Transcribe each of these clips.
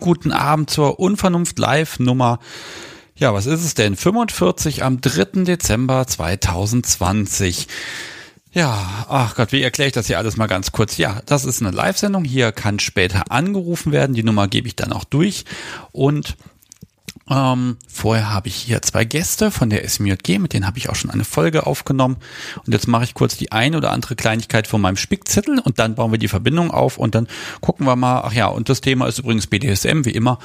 guten Abend zur Unvernunft Live Nummer. Ja, was ist es denn? 45 am 3. Dezember 2020. Ja, ach Gott, wie erkläre ich das hier alles mal ganz kurz? Ja, das ist eine Live-Sendung. Hier kann später angerufen werden. Die Nummer gebe ich dann auch durch. Und ähm, vorher habe ich hier zwei Gäste von der SMJG, mit denen habe ich auch schon eine Folge aufgenommen. Und jetzt mache ich kurz die eine oder andere Kleinigkeit von meinem Spickzettel und dann bauen wir die Verbindung auf und dann gucken wir mal. Ach ja, und das Thema ist übrigens BDSM, wie immer.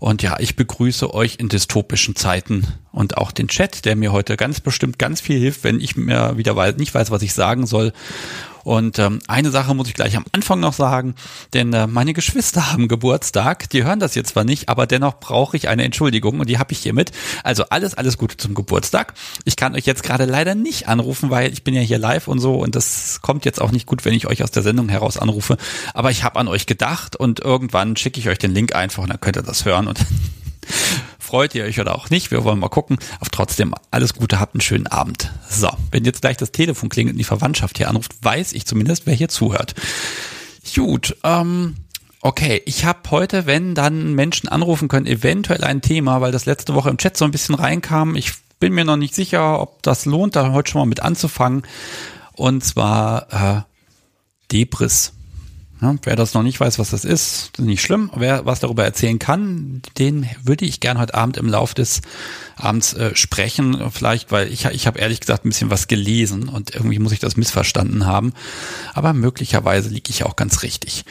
Und ja, ich begrüße euch in dystopischen Zeiten und auch den Chat, der mir heute ganz bestimmt ganz viel hilft, wenn ich mir wieder nicht weiß, was ich sagen soll. Und ähm, eine Sache muss ich gleich am Anfang noch sagen, denn äh, meine Geschwister haben Geburtstag. Die hören das jetzt zwar nicht, aber dennoch brauche ich eine Entschuldigung und die habe ich hiermit. Also alles, alles Gute zum Geburtstag. Ich kann euch jetzt gerade leider nicht anrufen, weil ich bin ja hier live und so und das kommt jetzt auch nicht gut, wenn ich euch aus der Sendung heraus anrufe. Aber ich habe an euch gedacht und irgendwann schicke ich euch den Link einfach und dann könnt ihr das hören und freut ihr euch oder auch nicht. Wir wollen mal gucken. Auf trotzdem alles Gute, habt einen schönen Abend. So, wenn jetzt gleich das Telefon klingelt und die Verwandtschaft hier anruft, weiß ich zumindest, wer hier zuhört. Gut, ähm, Okay, ich habe heute, wenn dann Menschen anrufen können, eventuell ein Thema, weil das letzte Woche im Chat so ein bisschen reinkam. Ich bin mir noch nicht sicher, ob das lohnt, da heute schon mal mit anzufangen. Und zwar äh, Debris. Ja, wer das noch nicht weiß, was das ist, ist nicht schlimm. Wer was darüber erzählen kann, den würde ich gern heute Abend im Laufe des Abends äh, sprechen. Vielleicht, weil ich, ich habe ehrlich gesagt ein bisschen was gelesen und irgendwie muss ich das missverstanden haben. Aber möglicherweise liege ich auch ganz richtig.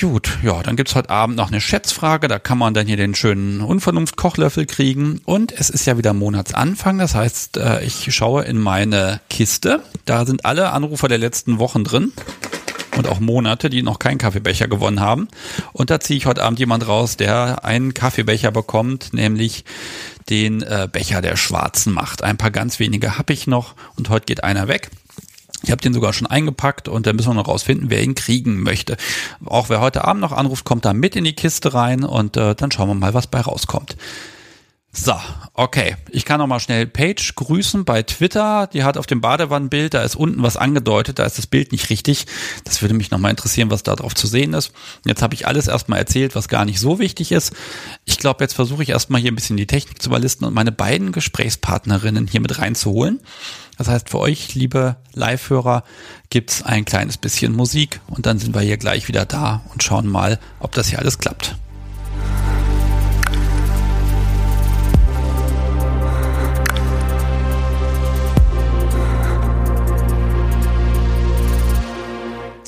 Gut, ja, dann gibt's heute Abend noch eine Schätzfrage. Da kann man dann hier den schönen Unvernunft-Kochlöffel kriegen. Und es ist ja wieder Monatsanfang. Das heißt, äh, ich schaue in meine Kiste. Da sind alle Anrufer der letzten Wochen drin und auch Monate, die noch keinen Kaffeebecher gewonnen haben. Und da ziehe ich heute Abend jemand raus, der einen Kaffeebecher bekommt, nämlich den äh, Becher der schwarzen Macht. Ein paar ganz wenige habe ich noch und heute geht einer weg. Ich habe den sogar schon eingepackt und dann müssen wir noch rausfinden, wer ihn kriegen möchte. Auch wer heute Abend noch anruft, kommt da mit in die Kiste rein und äh, dann schauen wir mal, was bei rauskommt. So, okay. Ich kann noch mal schnell Paige grüßen bei Twitter. Die hat auf dem Badewannenbild, da ist unten was angedeutet, da ist das Bild nicht richtig. Das würde mich noch mal interessieren, was da drauf zu sehen ist. Jetzt habe ich alles erstmal erzählt, was gar nicht so wichtig ist. Ich glaube, jetzt versuche ich erstmal hier ein bisschen die Technik zu überlisten und meine beiden Gesprächspartnerinnen hier mit reinzuholen. Das heißt, für euch, liebe Live-Hörer, gibt's ein kleines bisschen Musik und dann sind wir hier gleich wieder da und schauen mal, ob das hier alles klappt.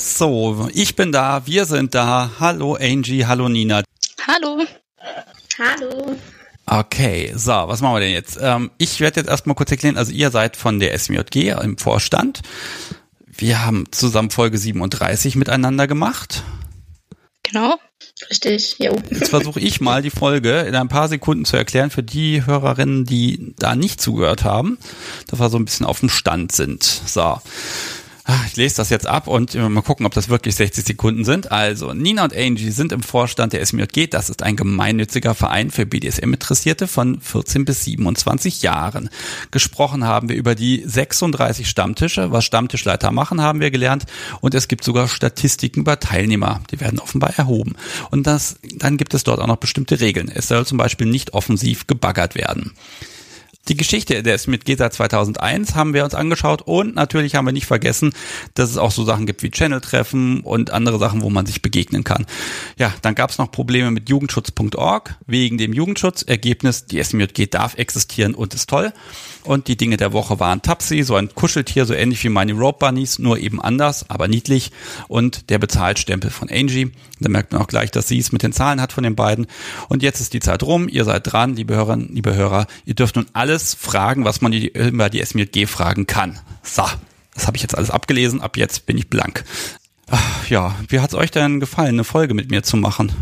So, ich bin da, wir sind da. Hallo Angie, hallo Nina. Hallo. Hallo. Okay, so, was machen wir denn jetzt? Ähm, ich werde jetzt erstmal kurz erklären, also ihr seid von der SMJG im Vorstand. Wir haben zusammen Folge 37 miteinander gemacht. Genau, richtig, jo. Jetzt versuche ich mal die Folge in ein paar Sekunden zu erklären für die Hörerinnen, die da nicht zugehört haben, dass wir so ein bisschen auf dem Stand sind. So. Ah, ich lese das jetzt ab und mal gucken, ob das wirklich 60 Sekunden sind. Also, Nina und Angie sind im Vorstand der SMJG. Das ist ein gemeinnütziger Verein für BDSM-Interessierte von 14 bis 27 Jahren. Gesprochen haben wir über die 36 Stammtische. Was Stammtischleiter machen, haben wir gelernt. Und es gibt sogar Statistiken über Teilnehmer. Die werden offenbar erhoben. Und das, dann gibt es dort auch noch bestimmte Regeln. Es soll zum Beispiel nicht offensiv gebaggert werden. Die Geschichte der mit GESA 2001 haben wir uns angeschaut und natürlich haben wir nicht vergessen, dass es auch so Sachen gibt wie Channel-Treffen und andere Sachen, wo man sich begegnen kann. Ja, dann gab es noch Probleme mit jugendschutz.org wegen dem Jugendschutz. Ergebnis, die SMJG darf existieren und ist toll. Und die Dinge der Woche waren Tapsi, so ein Kuscheltier, so ähnlich wie meine Rope Bunnies, nur eben anders, aber niedlich. Und der Bezahlstempel von Angie. Da merkt man auch gleich, dass sie es mit den Zahlen hat von den beiden. Und jetzt ist die Zeit rum. Ihr seid dran, liebe Hörerinnen, liebe Hörer. Ihr dürft nun alles fragen, was man über die SMLG fragen kann. So, das habe ich jetzt alles abgelesen. Ab jetzt bin ich blank. Ach, ja, wie hat's euch denn gefallen, eine Folge mit mir zu machen?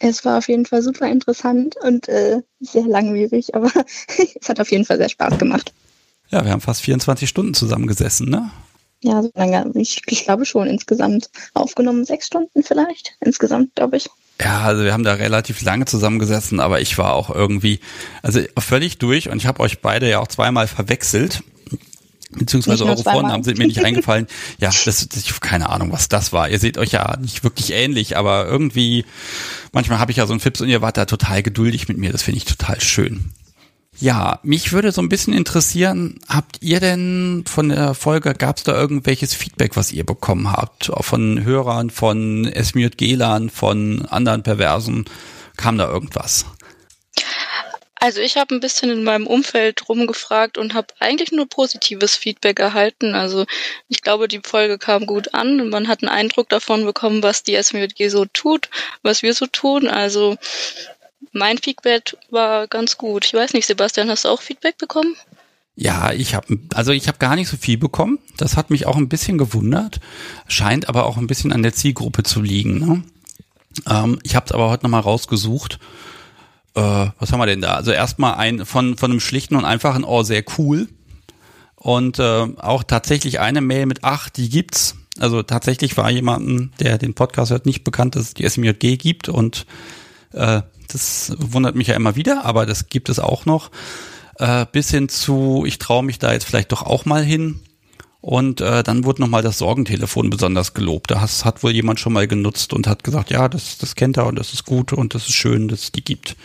Es war auf jeden Fall super interessant und äh, sehr langwierig, aber es hat auf jeden Fall sehr Spaß gemacht. Ja, wir haben fast 24 Stunden zusammengesessen, ne? Ja, so lange, ich, ich glaube schon insgesamt aufgenommen sechs Stunden vielleicht. Insgesamt, glaube ich. Ja, also wir haben da relativ lange zusammengesessen, aber ich war auch irgendwie, also völlig durch und ich habe euch beide ja auch zweimal verwechselt. Beziehungsweise eure Vornamen sind mir nicht eingefallen. Ja, das, das keine Ahnung, was das war. Ihr seht euch ja nicht wirklich ähnlich, aber irgendwie manchmal habe ich ja so einen Fips und ihr wart da total geduldig mit mir. Das finde ich total schön. Ja, mich würde so ein bisschen interessieren, habt ihr denn von der Folge, gab es da irgendwelches Feedback, was ihr bekommen habt? Von Hörern, von Esmiot Gelan, von anderen Perversen? Kam da irgendwas? Also ich habe ein bisschen in meinem Umfeld rumgefragt und habe eigentlich nur positives Feedback erhalten. Also ich glaube, die Folge kam gut an und man hat einen Eindruck davon bekommen, was die SMJG so tut, was wir so tun. Also mein Feedback war ganz gut. Ich weiß nicht, Sebastian, hast du auch Feedback bekommen? Ja, ich habe also ich habe gar nicht so viel bekommen. Das hat mich auch ein bisschen gewundert. Scheint aber auch ein bisschen an der Zielgruppe zu liegen. Ne? Ähm, ich habe es aber heute nochmal rausgesucht äh, was haben wir denn da? Also erstmal ein von, von einem schlichten und einfachen Oh, sehr cool. Und äh, auch tatsächlich eine Mail mit ach, die gibt's. Also tatsächlich war jemanden, der den Podcast hört, nicht bekannt, dass es die SMJG gibt und äh, das wundert mich ja immer wieder, aber das gibt es auch noch. Äh, bis hin zu, ich traue mich da jetzt vielleicht doch auch mal hin. Und äh, dann wurde nochmal das Sorgentelefon besonders gelobt. Das hat wohl jemand schon mal genutzt und hat gesagt, ja, das, das kennt er und das ist gut und das ist schön, dass es die gibt.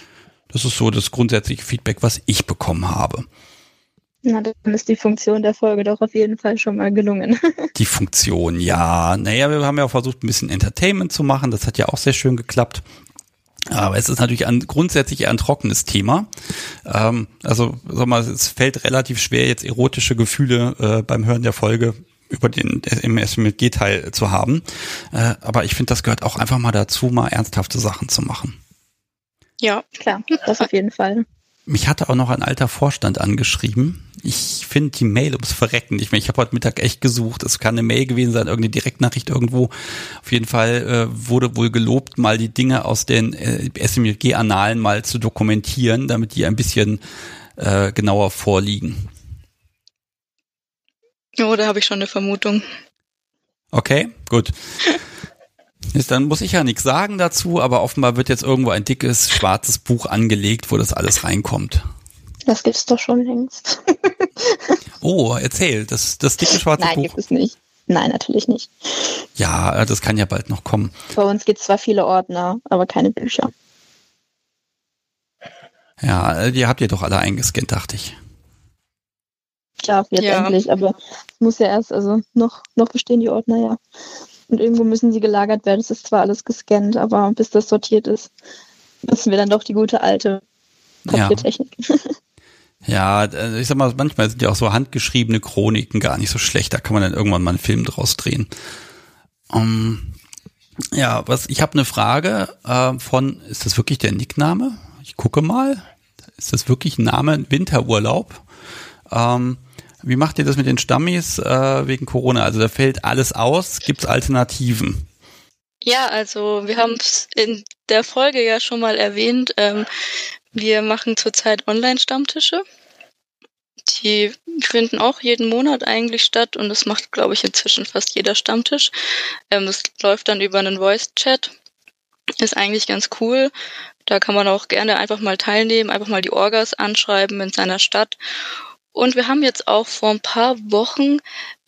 Das ist so das grundsätzliche Feedback, was ich bekommen habe. Na, dann ist die Funktion der Folge doch auf jeden Fall schon mal gelungen. die Funktion, ja. Naja, wir haben ja auch versucht, ein bisschen Entertainment zu machen. Das hat ja auch sehr schön geklappt. Aber es ist natürlich ein, grundsätzlich eher ein trockenes Thema. Ähm, also, sag mal, es fällt relativ schwer, jetzt erotische Gefühle äh, beim Hören der Folge über den SMG-Teil zu haben. Äh, aber ich finde, das gehört auch einfach mal dazu, mal ernsthafte Sachen zu machen. Ja, klar, das auf jeden Fall. Mich hatte auch noch ein alter Vorstand angeschrieben. Ich finde die Mail ums Verrecken nicht mehr. Ich habe heute Mittag echt gesucht. Es kann eine Mail gewesen sein, irgendeine Direktnachricht irgendwo. Auf jeden Fall äh, wurde wohl gelobt, mal die Dinge aus den äh, SMG-Annalen mal zu dokumentieren, damit die ein bisschen äh, genauer vorliegen. Oh, da habe ich schon eine Vermutung. Okay, gut. Ist, dann muss ich ja nichts sagen dazu, aber offenbar wird jetzt irgendwo ein dickes schwarzes Buch angelegt, wo das alles reinkommt. Das gibt's doch schon längst. oh, erzähl, das, das dicke schwarze Nein, Buch. Nein, gibt es nicht. Nein, natürlich nicht. Ja, das kann ja bald noch kommen. Bei uns gibt es zwar viele Ordner, aber keine Bücher. Ja, die habt ihr doch alle eingescannt, dachte ich. Ja, jetzt ja. endlich, aber es muss ja erst, also noch, noch bestehen die Ordner ja. Und irgendwo müssen sie gelagert werden. Es ist zwar alles gescannt, aber bis das sortiert ist, nutzen wir dann doch die gute alte Papiertechnik. Ja. Ja, also ich sag mal, manchmal sind ja auch so handgeschriebene Chroniken gar nicht so schlecht. Da kann man dann irgendwann mal einen Film draus drehen. Um, ja, was ich habe eine Frage äh, von, ist das wirklich der Nickname? Ich gucke mal. Ist das wirklich ein Name? Winterurlaub? Ähm, wie macht ihr das mit den Stammis äh, wegen Corona? Also da fällt alles aus. Gibt es Alternativen? Ja, also wir haben es in der Folge ja schon mal erwähnt. Ähm, wir machen zurzeit Online-Stammtische. Die finden auch jeden Monat eigentlich statt und das macht, glaube ich, inzwischen fast jeder Stammtisch. Ähm, das läuft dann über einen Voice-Chat. Ist eigentlich ganz cool. Da kann man auch gerne einfach mal teilnehmen, einfach mal die Orgas anschreiben in seiner Stadt. Und wir haben jetzt auch vor ein paar Wochen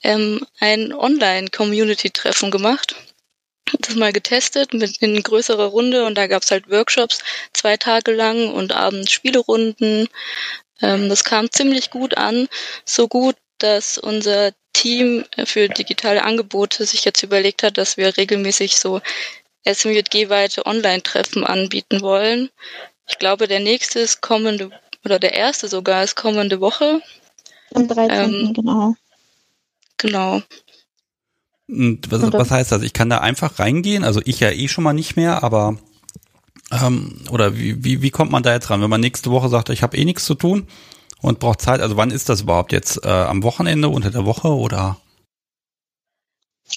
ähm, ein Online-Community-Treffen gemacht. Das mal getestet mit in größerer Runde und da gab's halt Workshops zwei Tage lang und abends Spielerunden. Ähm, das kam ziemlich gut an, so gut, dass unser Team für digitale Angebote sich jetzt überlegt hat, dass wir regelmäßig so SMJG-weite Online-Treffen anbieten wollen. Ich glaube, der nächste ist kommende oder der erste sogar ist kommende Woche. Am 13. Ähm, genau. Genau. Und was, was heißt das? Ich kann da einfach reingehen, also ich ja eh schon mal nicht mehr, aber ähm, oder wie, wie, wie kommt man da jetzt ran, wenn man nächste Woche sagt, ich habe eh nichts zu tun und braucht Zeit? Also wann ist das überhaupt jetzt? Äh, am Wochenende, unter der Woche oder?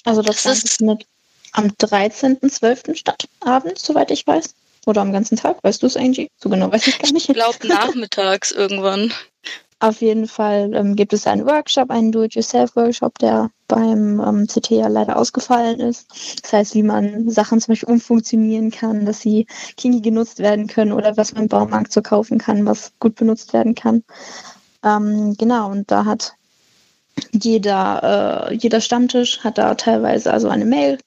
Also das, das ist mit am 13.12. statt, abends, soweit ich weiß. Oder am ganzen Tag, weißt du es, Angie? So genau weiß ich gar nicht. Ich glaube nachmittags irgendwann. Auf jeden Fall ähm, gibt es einen Workshop, einen Do-it-yourself-Workshop, der beim ähm, CT ja leider ausgefallen ist. Das heißt, wie man Sachen zum Beispiel umfunktionieren kann, dass sie kinky genutzt werden können oder was man im Baumarkt so kaufen kann, was gut benutzt werden kann. Ähm, genau, und da hat jeder, äh, jeder Stammtisch hat da teilweise also eine Mail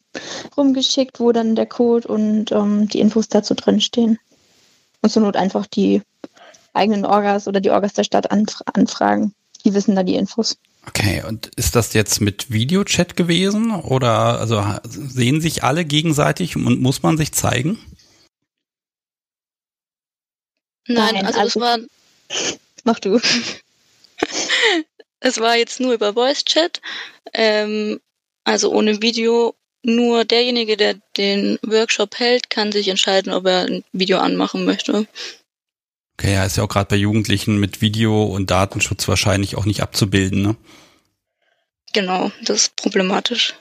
rumgeschickt, wo dann der Code und ähm, die Infos dazu drinstehen. Und zur Not einfach die eigenen Orgas oder die Orgas der Stadt anf anfragen. Die wissen da die Infos. Okay, und ist das jetzt mit Videochat gewesen oder also sehen sich alle gegenseitig und muss man sich zeigen? Nein, Nein also, also das war. Mach du. es war jetzt nur über Voice Chat, ähm, also ohne Video. Nur derjenige, der den Workshop hält, kann sich entscheiden, ob er ein Video anmachen möchte. Okay, ja, ist ja auch gerade bei Jugendlichen mit Video und Datenschutz wahrscheinlich auch nicht abzubilden, ne? Genau, das ist problematisch.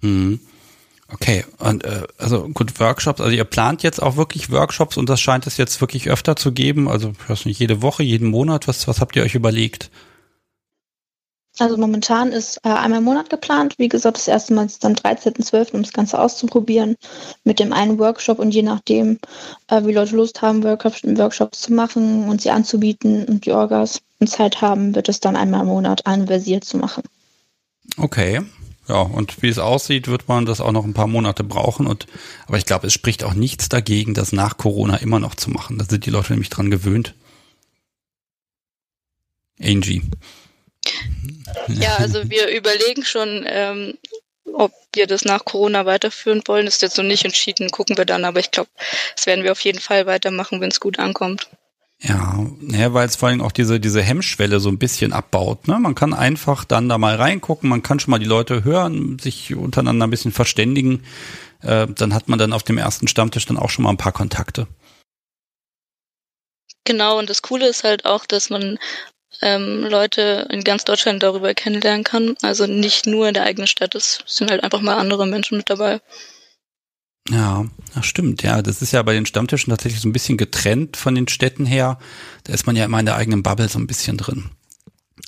Mhm. Okay, und äh, also gut, Workshops, also ihr plant jetzt auch wirklich Workshops und das scheint es jetzt wirklich öfter zu geben, also ich weiß nicht, jede Woche, jeden Monat, was, was habt ihr euch überlegt? Also momentan ist äh, einmal im Monat geplant. Wie gesagt, das erste Mal ist dann 13.12., um das Ganze auszuprobieren mit dem einen Workshop und je nachdem, äh, wie Leute Lust haben, Workshops, Workshops zu machen und sie anzubieten und die Orgas und Zeit haben, wird es dann einmal im Monat anversiert zu machen. Okay. Ja, und wie es aussieht, wird man das auch noch ein paar Monate brauchen. Und aber ich glaube, es spricht auch nichts dagegen, das nach Corona immer noch zu machen. Da sind die Leute nämlich dran gewöhnt. Angie. Ja, also wir überlegen schon, ähm, ob wir das nach Corona weiterführen wollen. Ist jetzt noch nicht entschieden, gucken wir dann, aber ich glaube, das werden wir auf jeden Fall weitermachen, wenn es gut ankommt. Ja, ja weil es vor allem auch diese, diese Hemmschwelle so ein bisschen abbaut. Ne? Man kann einfach dann da mal reingucken, man kann schon mal die Leute hören, sich untereinander ein bisschen verständigen. Äh, dann hat man dann auf dem ersten Stammtisch dann auch schon mal ein paar Kontakte. Genau, und das Coole ist halt auch, dass man ähm, Leute in ganz Deutschland darüber kennenlernen kann. Also nicht nur in der eigenen Stadt, es sind halt einfach mal andere Menschen mit dabei. Ja, das stimmt. Ja, das ist ja bei den Stammtischen tatsächlich so ein bisschen getrennt von den Städten her. Da ist man ja immer in der eigenen Bubble so ein bisschen drin.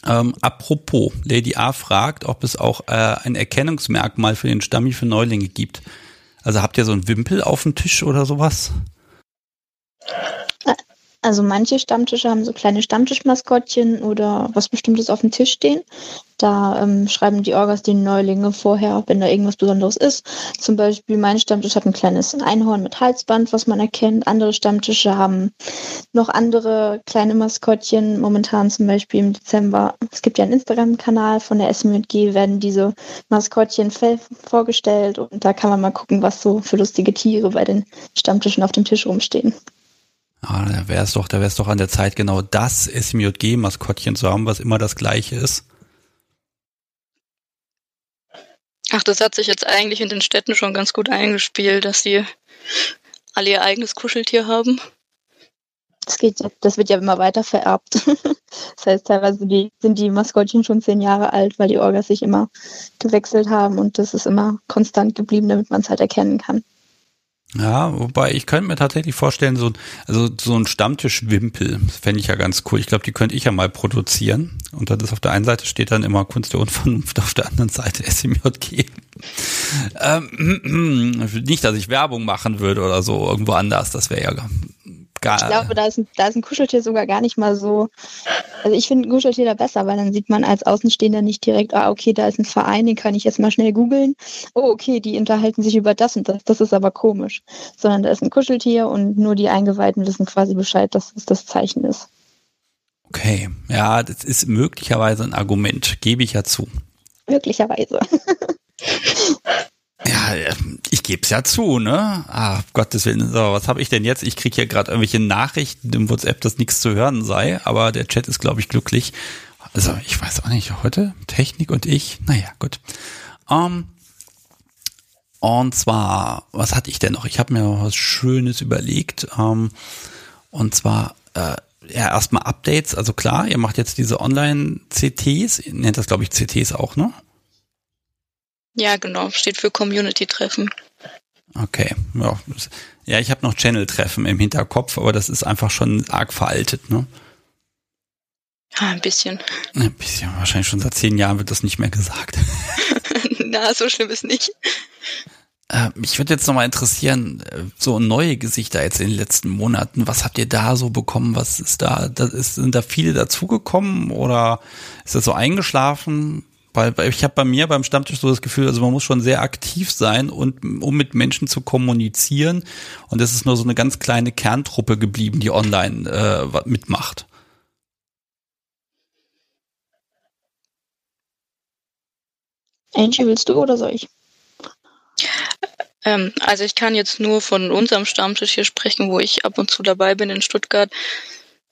Ähm, apropos, Lady A fragt, ob es auch äh, ein Erkennungsmerkmal für den Stammi für Neulinge gibt. Also habt ihr so einen Wimpel auf dem Tisch oder sowas? Also manche Stammtische haben so kleine Stammtischmaskottchen oder was Bestimmtes auf dem Tisch stehen. Da ähm, schreiben die Orgas die Neulinge vorher, wenn da irgendwas Besonderes ist. Zum Beispiel mein Stammtisch hat ein kleines Einhorn mit Halsband, was man erkennt. Andere Stammtische haben noch andere kleine Maskottchen. Momentan zum Beispiel im Dezember. Es gibt ja einen Instagram-Kanal von der SMG, werden diese Maskottchen vorgestellt und da kann man mal gucken, was so für lustige Tiere bei den Stammtischen auf dem Tisch rumstehen. Ah, da wäre es doch, da wäre es doch an der Zeit, genau das SMJG-Maskottchen zu haben, was immer das gleiche ist. Ach, das hat sich jetzt eigentlich in den Städten schon ganz gut eingespielt, dass sie alle ihr eigenes Kuscheltier haben. Das, geht, das wird ja immer weiter vererbt. das heißt, teilweise die, sind die Maskottchen schon zehn Jahre alt, weil die Orgas sich immer gewechselt haben und das ist immer konstant geblieben, damit man es halt erkennen kann. Ja, wobei ich könnte mir tatsächlich vorstellen, so, also so ein Stammtischwimpel, fände ich ja ganz cool. Ich glaube, die könnte ich ja mal produzieren. Und das ist auf der einen Seite steht dann immer Kunst der Unvernunft, auf der anderen Seite SMJG. Ähm, nicht, dass ich Werbung machen würde oder so irgendwo anders, das wäre ja Gar, ich glaube, da ist, ein, da ist ein Kuscheltier sogar gar nicht mal so. Also ich finde ein Kuscheltier da besser, weil dann sieht man als Außenstehender nicht direkt, ah, okay, da ist ein Verein, den kann ich jetzt mal schnell googeln. Oh, okay, die unterhalten sich über das und das. Das ist aber komisch. Sondern da ist ein Kuscheltier und nur die Eingeweihten wissen quasi Bescheid, dass es das Zeichen ist. Okay, ja, das ist möglicherweise ein Argument, gebe ich ja zu. Möglicherweise. Ja, ich gebe es ja zu, ne? Ah, Gottes Willen. So, was habe ich denn jetzt? Ich kriege hier gerade irgendwelche Nachrichten im WhatsApp, dass nichts zu hören sei, aber der Chat ist, glaube ich, glücklich. Also, ich weiß auch nicht, heute Technik und ich, naja, gut. Um, und zwar, was hatte ich denn noch? Ich habe mir was Schönes überlegt. Um, und zwar, äh, ja, erstmal Updates. Also klar, ihr macht jetzt diese Online-CTs, nennt das, glaube ich, CTs auch, ne? Ja, genau, steht für Community-Treffen. Okay, ja, ja ich habe noch Channel-Treffen im Hinterkopf, aber das ist einfach schon arg veraltet, ne? Ja, ein bisschen. Ein bisschen, wahrscheinlich schon seit zehn Jahren wird das nicht mehr gesagt. Na, so schlimm ist nicht. Äh, mich würde jetzt nochmal interessieren, äh, so neue Gesichter jetzt in den letzten Monaten. Was habt ihr da so bekommen? Was ist da? da ist, sind da viele dazugekommen oder ist das so eingeschlafen? Weil ich habe bei mir beim Stammtisch so das Gefühl, also man muss schon sehr aktiv sein und um mit Menschen zu kommunizieren. Und es ist nur so eine ganz kleine Kerntruppe geblieben, die online äh, mitmacht. Angie, willst du oder soll ich? Ähm, also ich kann jetzt nur von unserem Stammtisch hier sprechen, wo ich ab und zu dabei bin in Stuttgart.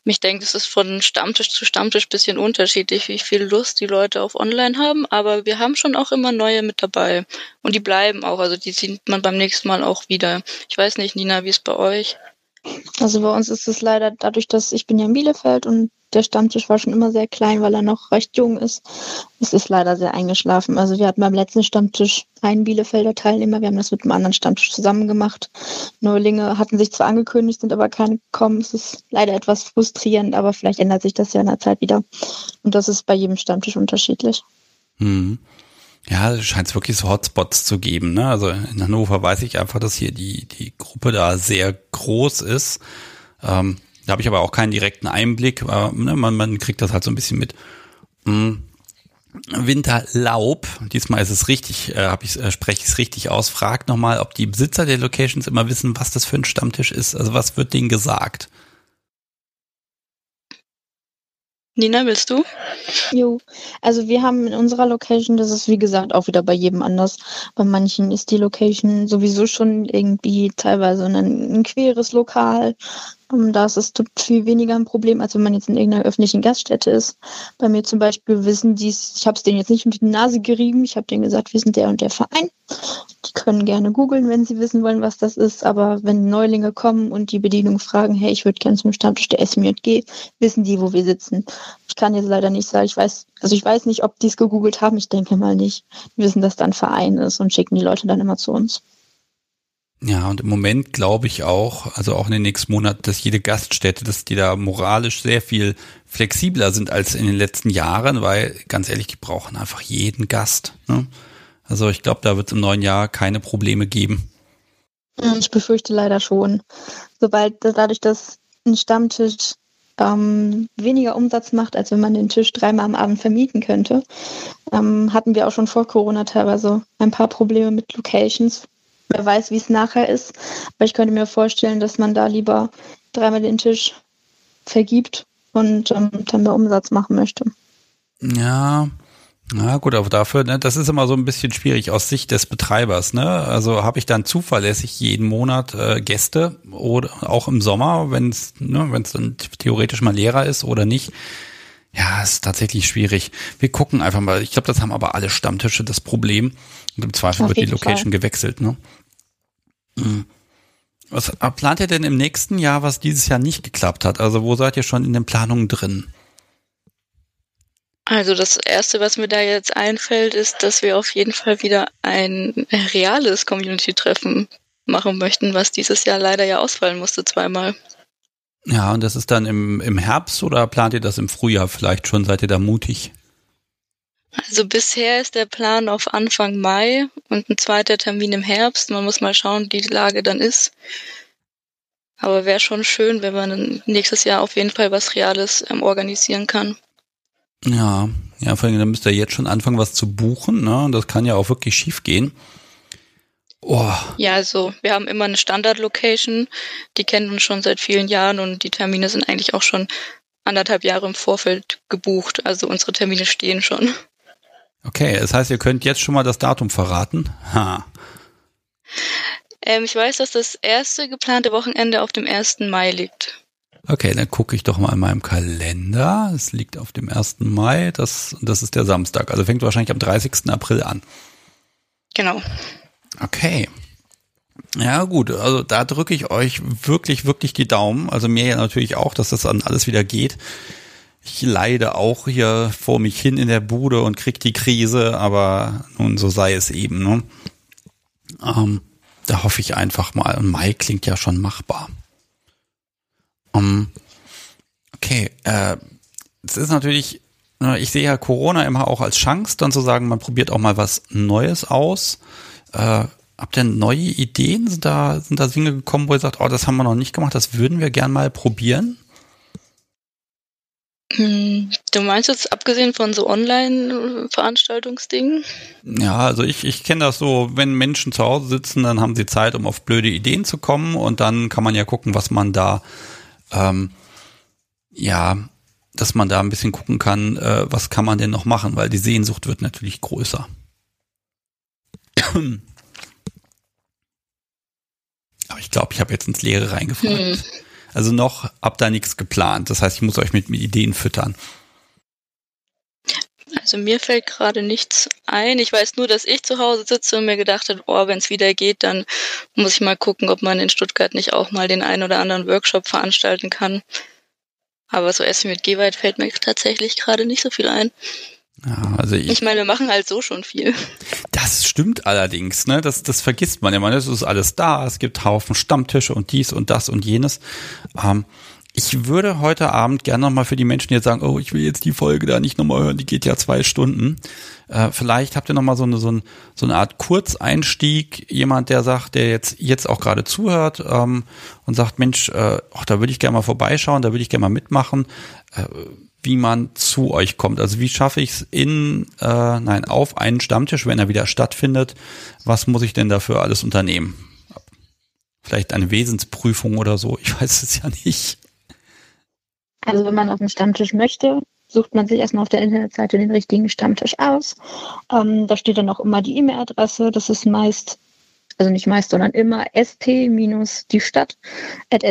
Ich denke, es ist von Stammtisch zu Stammtisch bisschen unterschiedlich, wie viel Lust die Leute auf Online haben, aber wir haben schon auch immer neue mit dabei. Und die bleiben auch, also die sieht man beim nächsten Mal auch wieder. Ich weiß nicht, Nina, wie es bei euch? Also bei uns ist es leider dadurch, dass ich bin ja in Bielefeld und der Stammtisch war schon immer sehr klein, weil er noch recht jung ist. Es ist leider sehr eingeschlafen. Also wir hatten beim letzten Stammtisch einen Bielefelder Teilnehmer. Wir haben das mit einem anderen Stammtisch zusammen gemacht. Neulinge hatten sich zwar angekündigt, sind aber keine gekommen. Es ist leider etwas frustrierend, aber vielleicht ändert sich das ja in der Zeit wieder. Und das ist bei jedem Stammtisch unterschiedlich. Hm. Ja, es scheint wirklich so Hotspots zu geben. Ne? Also in Hannover weiß ich einfach, dass hier die, die Gruppe da sehr groß ist. Ähm, da habe ich aber auch keinen direkten Einblick. Aber, ne, man, man kriegt das halt so ein bisschen mit. Mhm. Winterlaub, diesmal ist es richtig, äh, hab ich, äh, spreche ich es richtig aus, fragt nochmal, ob die Besitzer der Locations immer wissen, was das für ein Stammtisch ist. Also was wird denen gesagt? Nina, willst du? Jo, also wir haben in unserer Location, das ist wie gesagt auch wieder bei jedem anders. Bei manchen ist die Location sowieso schon irgendwie teilweise ein, ein queres Lokal. Ähm, da ist es viel weniger ein Problem, als wenn man jetzt in irgendeiner öffentlichen Gaststätte ist. Bei mir zum Beispiel wissen die, ich habe es denen jetzt nicht unter die Nase gerieben, ich habe denen gesagt, wir sind der und der Verein. Die können gerne googeln, wenn sie wissen wollen, was das ist. Aber wenn Neulinge kommen und die Bedienung fragen, hey, ich würde gerne zum Stammtisch der SMJG, wissen die, wo wir sitzen. Ich kann jetzt leider nicht sagen, ich weiß, also ich weiß nicht, ob die es gegoogelt haben, ich denke mal nicht. Die wissen, dass da ein Verein ist und schicken die Leute dann immer zu uns. Ja, und im Moment glaube ich auch, also auch in den nächsten Monaten, dass jede Gaststätte, dass die da moralisch sehr viel flexibler sind als in den letzten Jahren, weil ganz ehrlich, die brauchen einfach jeden Gast. Ne? Also ich glaube, da wird es im neuen Jahr keine Probleme geben. Ich befürchte leider schon. Sobald dadurch, dass ein Stammtisch ähm, weniger Umsatz macht, als wenn man den Tisch dreimal am Abend vermieten könnte, ähm, hatten wir auch schon vor Corona teilweise ein paar Probleme mit Locations, Wer weiß, wie es nachher ist. Aber ich könnte mir vorstellen, dass man da lieber dreimal den Tisch vergibt und ähm, dann mehr Umsatz machen möchte. Ja, na gut, aber dafür, ne, das ist immer so ein bisschen schwierig aus Sicht des Betreibers. Ne? Also habe ich dann zuverlässig jeden Monat äh, Gäste oder auch im Sommer, wenn es ne, dann theoretisch mal leerer ist oder nicht. Ja, ist tatsächlich schwierig. Wir gucken einfach mal. Ich glaube, das haben aber alle Stammtische das Problem. Und im Zweifel Auf wird die Location Fall. gewechselt. Ne? Mhm. Was plant ihr denn im nächsten Jahr, was dieses Jahr nicht geklappt hat? Also wo seid ihr schon in den Planungen drin? Also das Erste, was mir da jetzt einfällt, ist, dass wir auf jeden Fall wieder ein reales Community-Treffen machen möchten, was dieses Jahr leider ja ausfallen musste zweimal. Ja, und das ist dann im, im Herbst oder plant ihr das im Frühjahr vielleicht schon? Seid ihr da mutig? Also bisher ist der Plan auf Anfang Mai und ein zweiter Termin im Herbst. Man muss mal schauen, wie die Lage dann ist. Aber wäre schon schön, wenn man nächstes Jahr auf jeden Fall was Reales ähm, organisieren kann. Ja, ja, vor allem, dann müsst ihr jetzt schon anfangen, was zu buchen, ne? Und das kann ja auch wirklich schief gehen. Oh. Ja, also wir haben immer eine Standard-Location, die kennen uns schon seit vielen Jahren und die Termine sind eigentlich auch schon anderthalb Jahre im Vorfeld gebucht. Also unsere Termine stehen schon. Okay, das heißt, ihr könnt jetzt schon mal das Datum verraten. Ha. Ähm, ich weiß, dass das erste geplante Wochenende auf dem 1. Mai liegt. Okay, dann gucke ich doch mal in meinem Kalender. Es liegt auf dem 1. Mai, das, das ist der Samstag. Also fängt wahrscheinlich am 30. April an. Genau. Okay. Ja, gut, also da drücke ich euch wirklich, wirklich die Daumen. Also mir ja natürlich auch, dass das dann alles wieder geht. Ich leide auch hier vor mich hin in der Bude und krieg die Krise, aber nun so sei es eben. Ne? Ähm, da hoffe ich einfach mal. Und Mai klingt ja schon machbar. Ähm, okay, äh, es ist natürlich, ne, ich sehe ja Corona immer auch als Chance, dann zu sagen, man probiert auch mal was Neues aus. Äh, habt ihr neue Ideen? Sind da, sind da Dinge gekommen, wo ihr sagt, oh, das haben wir noch nicht gemacht, das würden wir gern mal probieren? Hm, du meinst jetzt abgesehen von so Online-Veranstaltungsdingen? Ja, also ich, ich kenne das so, wenn Menschen zu Hause sitzen, dann haben sie Zeit, um auf blöde Ideen zu kommen und dann kann man ja gucken, was man da, ähm, ja, dass man da ein bisschen gucken kann, äh, was kann man denn noch machen, weil die Sehnsucht wird natürlich größer. Aber ich glaube, ich habe jetzt ins Leere reingefragt. Hm. Also noch habt da nichts geplant. Das heißt, ich muss euch mit, mit Ideen füttern. Also mir fällt gerade nichts ein. Ich weiß nur, dass ich zu Hause sitze und mir gedacht habe, oh, wenn es wieder geht, dann muss ich mal gucken, ob man in Stuttgart nicht auch mal den einen oder anderen Workshop veranstalten kann. Aber so Essen mit Gewalt fällt mir tatsächlich gerade nicht so viel ein. Ja, also ich, ich meine, wir machen halt so schon viel. Das stimmt allerdings, ne? Das, das vergisst man immer. Es ist alles da. Es gibt Haufen Stammtische und dies und das und jenes. Ähm, ich würde heute Abend gerne nochmal für die Menschen, die jetzt sagen, oh, ich will jetzt die Folge da nicht nochmal hören, die geht ja zwei Stunden. Äh, vielleicht habt ihr nochmal so eine, so, ein, so eine Art Kurzeinstieg, jemand, der sagt, der jetzt, jetzt auch gerade zuhört ähm, und sagt, Mensch, äh, ach, da würde ich gerne mal vorbeischauen, da würde ich gerne mal mitmachen. Äh, wie man zu euch kommt. Also wie schaffe ich es in, äh, nein, auf einen Stammtisch, wenn er wieder stattfindet. Was muss ich denn dafür alles unternehmen? Vielleicht eine Wesensprüfung oder so. Ich weiß es ja nicht. Also wenn man auf den Stammtisch möchte, sucht man sich erstmal auf der Internetseite den richtigen Stammtisch aus. Ähm, da steht dann auch immer die E-Mail-Adresse. Das ist meist, also nicht meist, sondern immer st-die Stadt at.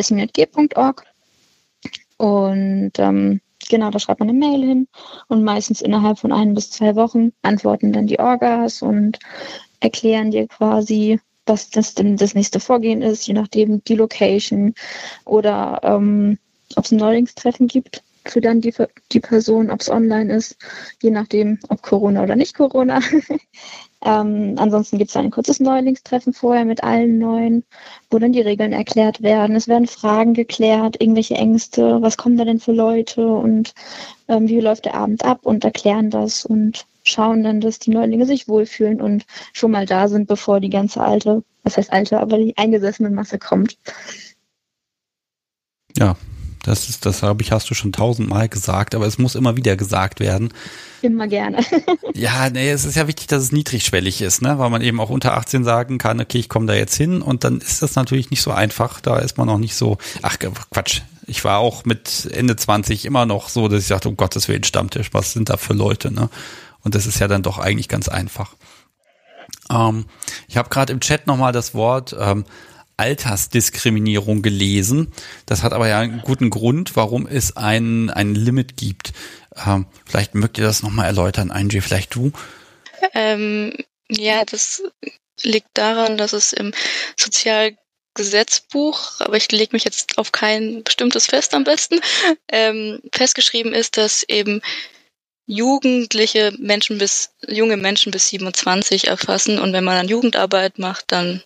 Und ähm, Genau, da schreibt man eine Mail hin und meistens innerhalb von ein bis zwei Wochen antworten dann die Orgas und erklären dir quasi, was das denn das nächste Vorgehen ist, je nachdem die Location oder ähm, ob es ein Neulingstreffen gibt für dann die, die Person, ob es online ist, je nachdem, ob Corona oder nicht Corona. ähm, ansonsten gibt es ein kurzes Neulingstreffen vorher mit allen Neuen, wo dann die Regeln erklärt werden. Es werden Fragen geklärt, irgendwelche Ängste, was kommen da denn für Leute und ähm, wie läuft der Abend ab und erklären das und schauen dann, dass die Neulinge sich wohlfühlen und schon mal da sind, bevor die ganze alte, was heißt alte, aber die eingesessene Masse kommt. Ja, das ist, das habe ich, hast du schon tausendmal gesagt, aber es muss immer wieder gesagt werden. Immer gerne. ja, nee, es ist ja wichtig, dass es niedrigschwellig ist, ne, weil man eben auch unter 18 sagen kann, okay, ich komme da jetzt hin und dann ist das natürlich nicht so einfach. Da ist man noch nicht so, ach Quatsch. Ich war auch mit Ende 20 immer noch so, dass ich sagte, um Gottes Willen, Stammtisch, was sind da für Leute, ne? Und das ist ja dann doch eigentlich ganz einfach. Ähm, ich habe gerade im Chat nochmal das Wort ähm, Altersdiskriminierung gelesen. Das hat aber ja einen guten Grund, warum es ein, ein Limit gibt. Ähm, vielleicht mögt ihr das nochmal erläutern, Angie, vielleicht du? Ähm, ja, das liegt daran, dass es im Sozialgesetzbuch, aber ich lege mich jetzt auf kein bestimmtes fest am besten, ähm, festgeschrieben ist, dass eben jugendliche Menschen bis, junge Menschen bis 27 erfassen und wenn man dann Jugendarbeit macht, dann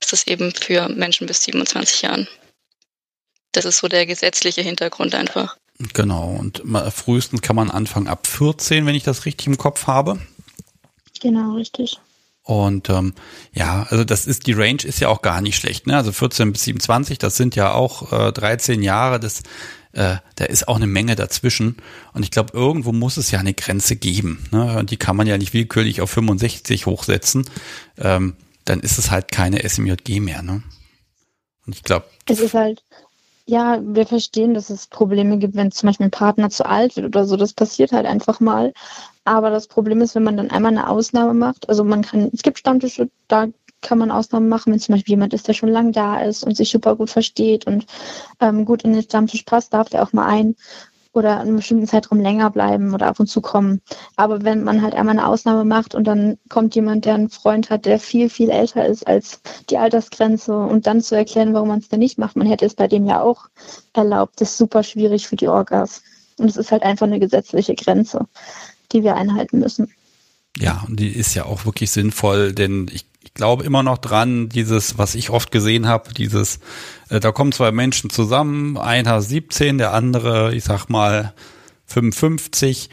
ist das eben für Menschen bis 27 Jahren. Das ist so der gesetzliche Hintergrund einfach. Genau, und frühestens kann man anfangen ab 14, wenn ich das richtig im Kopf habe. Genau, richtig. Und ähm, ja, also das ist, die Range ist ja auch gar nicht schlecht, ne? Also 14 bis 27, das sind ja auch äh, 13 Jahre, das, äh, da ist auch eine Menge dazwischen. Und ich glaube, irgendwo muss es ja eine Grenze geben. Ne? Und die kann man ja nicht willkürlich auf 65 hochsetzen. Ähm, dann ist es halt keine SMJG mehr, ne? Und ich glaube. Es ist halt, ja, wir verstehen, dass es Probleme gibt, wenn zum Beispiel ein Partner zu alt wird oder so. Das passiert halt einfach mal. Aber das Problem ist, wenn man dann einmal eine Ausnahme macht, also man kann, es gibt Stammtische, da kann man Ausnahmen machen, wenn zum Beispiel jemand ist, der schon lange da ist und sich super gut versteht und ähm, gut in den Stammtisch passt, darf der auch mal ein oder einen bestimmten Zeitraum länger bleiben oder ab und zu kommen. Aber wenn man halt einmal eine Ausnahme macht und dann kommt jemand, der einen Freund hat, der viel, viel älter ist als die Altersgrenze und dann zu erklären, warum man es denn nicht macht, man hätte es bei dem ja auch erlaubt, ist super schwierig für die Orgas. Und es ist halt einfach eine gesetzliche Grenze, die wir einhalten müssen. Ja, und die ist ja auch wirklich sinnvoll, denn ich glaube immer noch dran, dieses, was ich oft gesehen habe, dieses, äh, da kommen zwei Menschen zusammen, einer 17, der andere, ich sag mal, 55.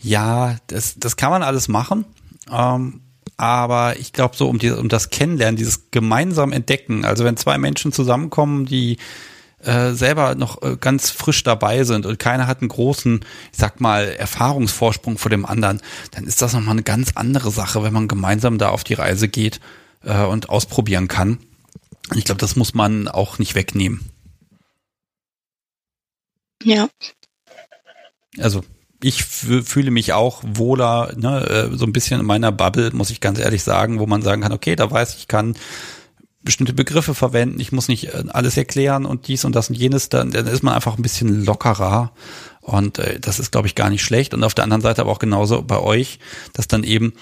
Ja, das, das kann man alles machen. Ähm, aber ich glaube so um, die, um das Kennenlernen, dieses gemeinsam Entdecken, also wenn zwei Menschen zusammenkommen, die äh, selber noch äh, ganz frisch dabei sind und keiner hat einen großen, ich sag mal, Erfahrungsvorsprung vor dem anderen, dann ist das nochmal eine ganz andere Sache, wenn man gemeinsam da auf die Reise geht äh, und ausprobieren kann. Ich glaube, das muss man auch nicht wegnehmen. Ja. Also ich fühle mich auch wohler, ne, äh, so ein bisschen in meiner Bubble, muss ich ganz ehrlich sagen, wo man sagen kann, okay, da weiß ich, kann bestimmte Begriffe verwenden, ich muss nicht äh, alles erklären und dies und das und jenes, dann, dann ist man einfach ein bisschen lockerer. Und äh, das ist, glaube ich, gar nicht schlecht. Und auf der anderen Seite aber auch genauso bei euch, dass dann eben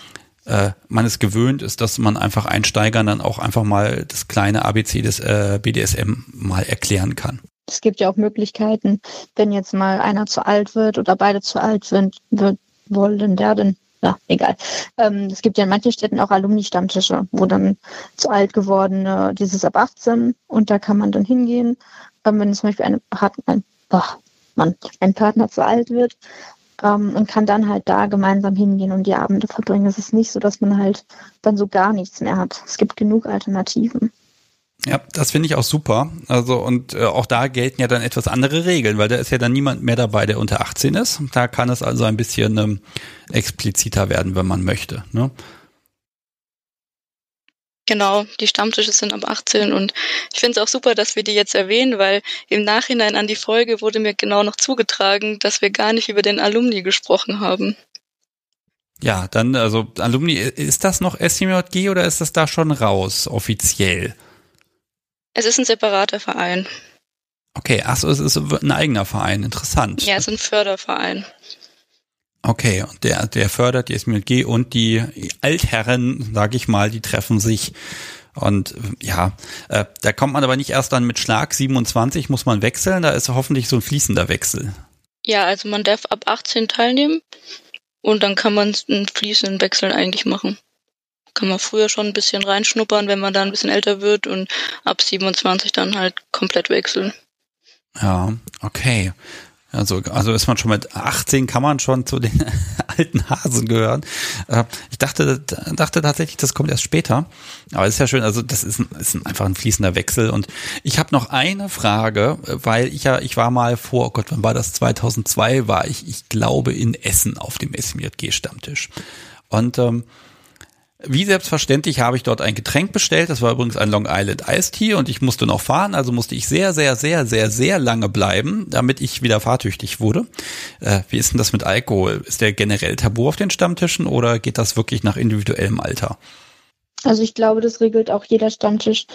äh, man es gewöhnt ist, dass man einfach Einsteigern dann auch einfach mal das kleine ABC des äh, BDSM mal erklären kann. Es gibt ja auch Möglichkeiten, wenn jetzt mal einer zu alt wird oder beide zu alt wird, wird wollen der denn ja, egal. Ähm, es gibt ja in manchen Städten auch Alumni-Stammtische, wo dann zu alt gewordene, dieses ab 18 und da kann man dann hingehen, ähm, wenn zum Beispiel eine ein, oh, Mann, ein Partner zu alt wird ähm, und kann dann halt da gemeinsam hingehen und die Abende verbringen. Es ist nicht so, dass man halt dann so gar nichts mehr hat. Es gibt genug Alternativen. Ja, das finde ich auch super. Also und äh, auch da gelten ja dann etwas andere Regeln, weil da ist ja dann niemand mehr dabei, der unter 18 ist. Da kann es also ein bisschen ähm, expliziter werden, wenn man möchte. Ne? Genau, die Stammtische sind ab 18 und ich finde es auch super, dass wir die jetzt erwähnen, weil im Nachhinein an die Folge wurde mir genau noch zugetragen, dass wir gar nicht über den Alumni gesprochen haben. Ja, dann, also Alumni, ist das noch SMJG oder ist das da schon raus, offiziell? Es ist ein separater Verein. Okay, achso, es ist ein eigener Verein, interessant. Ja, es ist ein Förderverein. Okay, und der, der fördert die SMLG und die Altherren, sage ich mal, die treffen sich. Und ja, äh, da kommt man aber nicht erst dann mit Schlag 27, muss man wechseln, da ist hoffentlich so ein fließender Wechsel. Ja, also man darf ab 18 teilnehmen und dann kann man einen fließenden Wechsel eigentlich machen kann man früher schon ein bisschen reinschnuppern, wenn man da ein bisschen älter wird und ab 27 dann halt komplett wechseln. Ja, okay. Also, also ist man schon mit 18 kann man schon zu den alten Hasen gehören. Äh, ich dachte, dachte tatsächlich, das kommt erst später. Aber ist ja schön, also das ist, ein, ist einfach ein fließender Wechsel. Und ich habe noch eine Frage, weil ich ja, ich war mal vor, oh Gott, wann war das? 2002 war ich, ich glaube, in Essen auf dem SMJG-Stammtisch. Und ähm, wie selbstverständlich habe ich dort ein Getränk bestellt. Das war übrigens ein Long Island Iced Tea und ich musste noch fahren, also musste ich sehr, sehr, sehr, sehr, sehr lange bleiben, damit ich wieder fahrtüchtig wurde. Äh, wie ist denn das mit Alkohol? Ist der generell tabu auf den Stammtischen oder geht das wirklich nach individuellem Alter? Also ich glaube, das regelt auch jeder Stammtisch.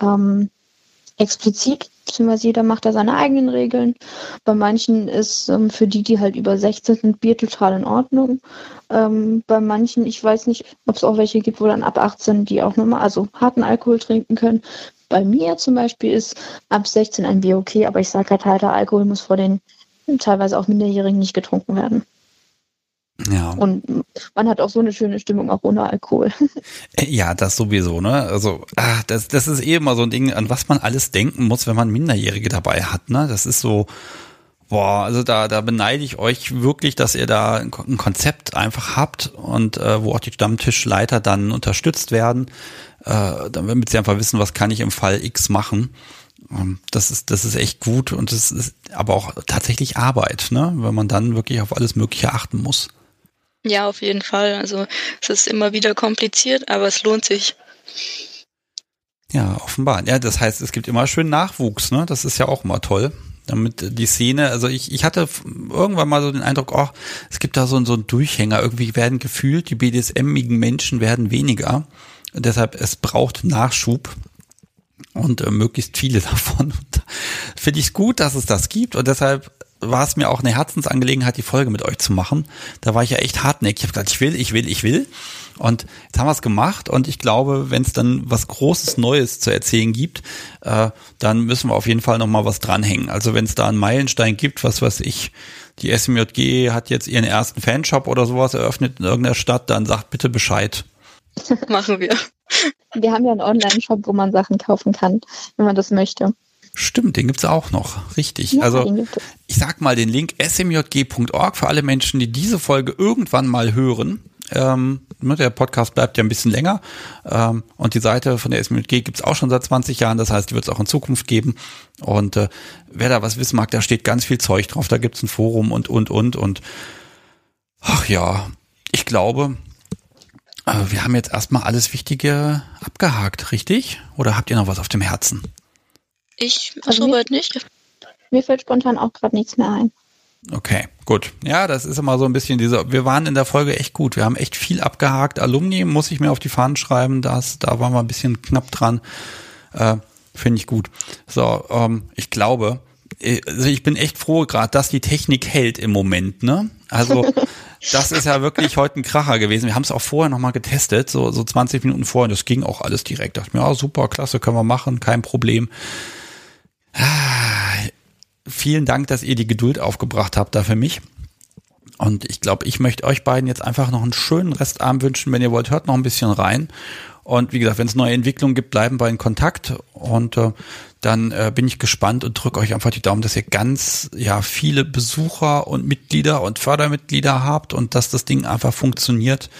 Ähm, explizit, beziehungsweise jeder macht da seine eigenen Regeln. Bei manchen ist ähm, für die, die halt über 16 sind, Bier total in Ordnung. Ähm, bei manchen, ich weiß nicht, ob es auch welche gibt, wo dann ab 18 die auch nochmal, also harten Alkohol trinken können. Bei mir zum Beispiel ist ab 16 ein Bier okay, aber ich sage halt, halt, Alkohol muss vor den teilweise auch Minderjährigen nicht getrunken werden. Ja. Und man hat auch so eine schöne Stimmung auch ohne Alkohol. Äh, ja, das sowieso, ne? Also, ach, das, das ist eh immer so ein Ding, an was man alles denken muss, wenn man Minderjährige dabei hat, ne? Das ist so, boah, also da, da beneide ich euch wirklich, dass ihr da ein Konzept einfach habt und äh, wo auch die Stammtischleiter dann unterstützt werden, äh, damit sie einfach wissen, was kann ich im Fall X machen. Ähm, das ist, das ist echt gut und das ist aber auch tatsächlich Arbeit, ne? Wenn man dann wirklich auf alles Mögliche achten muss. Ja, auf jeden Fall. Also es ist immer wieder kompliziert, aber es lohnt sich. Ja, offenbar. Ja, das heißt, es gibt immer schön Nachwuchs, ne? Das ist ja auch immer toll. Damit die Szene, also ich, ich hatte irgendwann mal so den Eindruck, oh, es gibt da so, so einen Durchhänger. Irgendwie werden gefühlt, die BDSM-igen Menschen werden weniger. Und deshalb, es braucht Nachschub und äh, möglichst viele davon. Finde ich es gut, dass es das gibt und deshalb war es mir auch eine Herzensangelegenheit, die Folge mit euch zu machen. Da war ich ja echt hartnäckig. Ich habe gesagt, ich will, ich will, ich will. Und jetzt haben wir es gemacht und ich glaube, wenn es dann was Großes Neues zu erzählen gibt, äh, dann müssen wir auf jeden Fall nochmal was dranhängen. Also wenn es da einen Meilenstein gibt, was weiß ich, die SMJG hat jetzt ihren ersten Fanshop oder sowas eröffnet in irgendeiner Stadt, dann sagt bitte Bescheid. Machen wir. Wir haben ja einen Online-Shop, wo man Sachen kaufen kann, wenn man das möchte. Stimmt, den gibt's auch noch. Richtig. Ja, also ich sag mal den Link smjg.org für alle Menschen, die diese Folge irgendwann mal hören. Ähm, ne, der Podcast bleibt ja ein bisschen länger ähm, und die Seite von der SMG gibt's auch schon seit 20 Jahren, das heißt, die wird es auch in Zukunft geben. Und äh, wer da was wissen mag, da steht ganz viel Zeug drauf, da gibt's ein Forum und, und, und, und ach ja, ich glaube, äh, wir haben jetzt erstmal alles Wichtige abgehakt, richtig? Oder habt ihr noch was auf dem Herzen? Ich also soweit nicht. Mir fällt spontan auch gerade nichts mehr ein. Okay, gut. Ja, das ist immer so ein bisschen diese, wir waren in der Folge echt gut. Wir haben echt viel abgehakt. Alumni muss ich mir auf die Fahnen schreiben, das, da waren wir ein bisschen knapp dran. Äh, Finde ich gut. So, ähm, ich glaube, äh, also ich bin echt froh gerade, dass die Technik hält im Moment, ne? Also das ist ja wirklich heute ein Kracher gewesen. Wir haben es auch vorher nochmal getestet, so, so 20 Minuten vorher. Das ging auch alles direkt. Da dachte ich mir, ja, super, klasse, können wir machen, kein Problem. Ah, vielen Dank, dass ihr die Geduld aufgebracht habt da für mich. Und ich glaube, ich möchte euch beiden jetzt einfach noch einen schönen Restabend wünschen. Wenn ihr wollt, hört noch ein bisschen rein. Und wie gesagt, wenn es neue Entwicklungen gibt, bleiben wir in Kontakt. Und äh, dann äh, bin ich gespannt und drücke euch einfach die Daumen, dass ihr ganz ja viele Besucher und Mitglieder und Fördermitglieder habt und dass das Ding einfach funktioniert.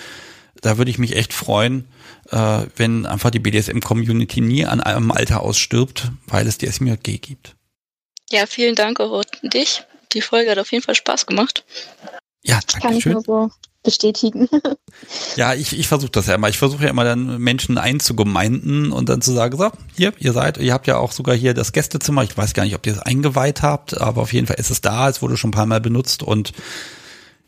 Da würde ich mich echt freuen, äh, wenn einfach die BDSM-Community nie an einem Alter ausstirbt, weil es die SMJG gibt. Ja, vielen Dank auch an dich. Die Folge hat auf jeden Fall Spaß gemacht. Ja, danke Kann ich nur so bestätigen. ja, ich, ich versuche das ja immer. Ich versuche ja immer dann Menschen einzugemeinden und dann zu sagen, so, hier, ihr seid, ihr habt ja auch sogar hier das Gästezimmer. Ich weiß gar nicht, ob ihr es eingeweiht habt, aber auf jeden Fall ist es da. Es wurde schon ein paar Mal benutzt und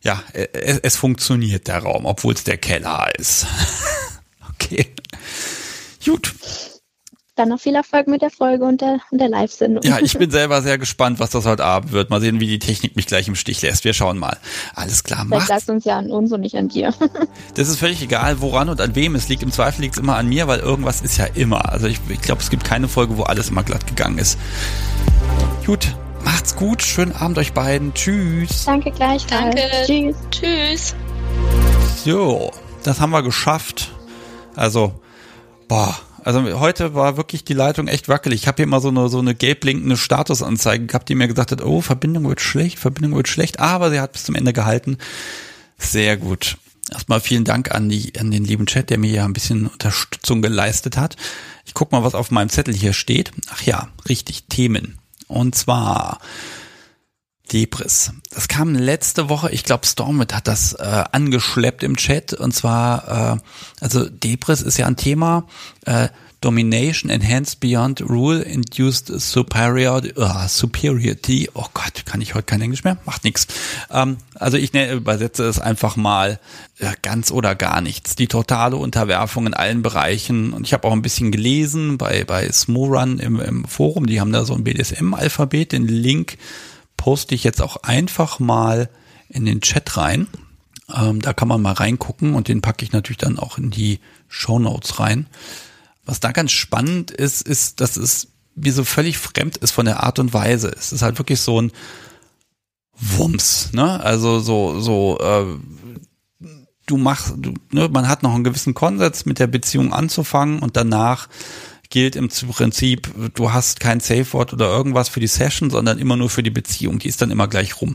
ja, es, es funktioniert der Raum, obwohl es der Keller ist. okay. Gut. Dann noch viel Erfolg mit der Folge und der, und der Live-Sendung. Ja, ich bin selber sehr gespannt, was das heute Abend wird. Mal sehen, wie die Technik mich gleich im Stich lässt. Wir schauen mal. Alles klar, macht's. Vielleicht uns ja an uns und nicht an dir. Das ist völlig egal, woran und an wem es liegt. Im Zweifel liegt es immer an mir, weil irgendwas ist ja immer. Also ich, ich glaube, es gibt keine Folge, wo alles immer glatt gegangen ist. Gut, macht's gut. Schönen Abend euch beiden. Tschüss. Danke gleich. Danke. Tschüss. Tschüss. So, das haben wir geschafft. Also, boah also heute war wirklich die Leitung echt wackelig. Ich habe hier immer so eine so eine gelb blinkende Statusanzeige gehabt, die mir gesagt hat, oh, Verbindung wird schlecht, Verbindung wird schlecht, aber sie hat bis zum Ende gehalten. Sehr gut. Erstmal vielen Dank an die an den lieben Chat, der mir ja ein bisschen Unterstützung geleistet hat. Ich guck mal, was auf meinem Zettel hier steht. Ach ja, richtig Themen. Und zwar Debris. Das kam letzte Woche, ich glaube Stormit hat das äh, angeschleppt im Chat und zwar, äh, also Debris ist ja ein Thema, äh, Domination Enhanced Beyond Rule Induced Superior, uh, Superiority, oh Gott, kann ich heute kein Englisch mehr? Macht nix. Ähm, also ich ne, übersetze es einfach mal äh, ganz oder gar nichts. Die totale Unterwerfung in allen Bereichen und ich habe auch ein bisschen gelesen bei, bei Smorun im, im Forum, die haben da so ein BDSM-Alphabet, den Link poste ich jetzt auch einfach mal in den Chat rein. Ähm, da kann man mal reingucken und den packe ich natürlich dann auch in die Show Notes rein. Was da ganz spannend ist, ist, dass es wie so völlig fremd ist von der Art und Weise. Es ist halt wirklich so ein Wumms, ne? Also so, so, äh, du machst, du, ne, man hat noch einen gewissen Konsens mit der Beziehung anzufangen und danach gilt im Prinzip, du hast kein Safe-Wort oder irgendwas für die Session, sondern immer nur für die Beziehung. Die ist dann immer gleich rum.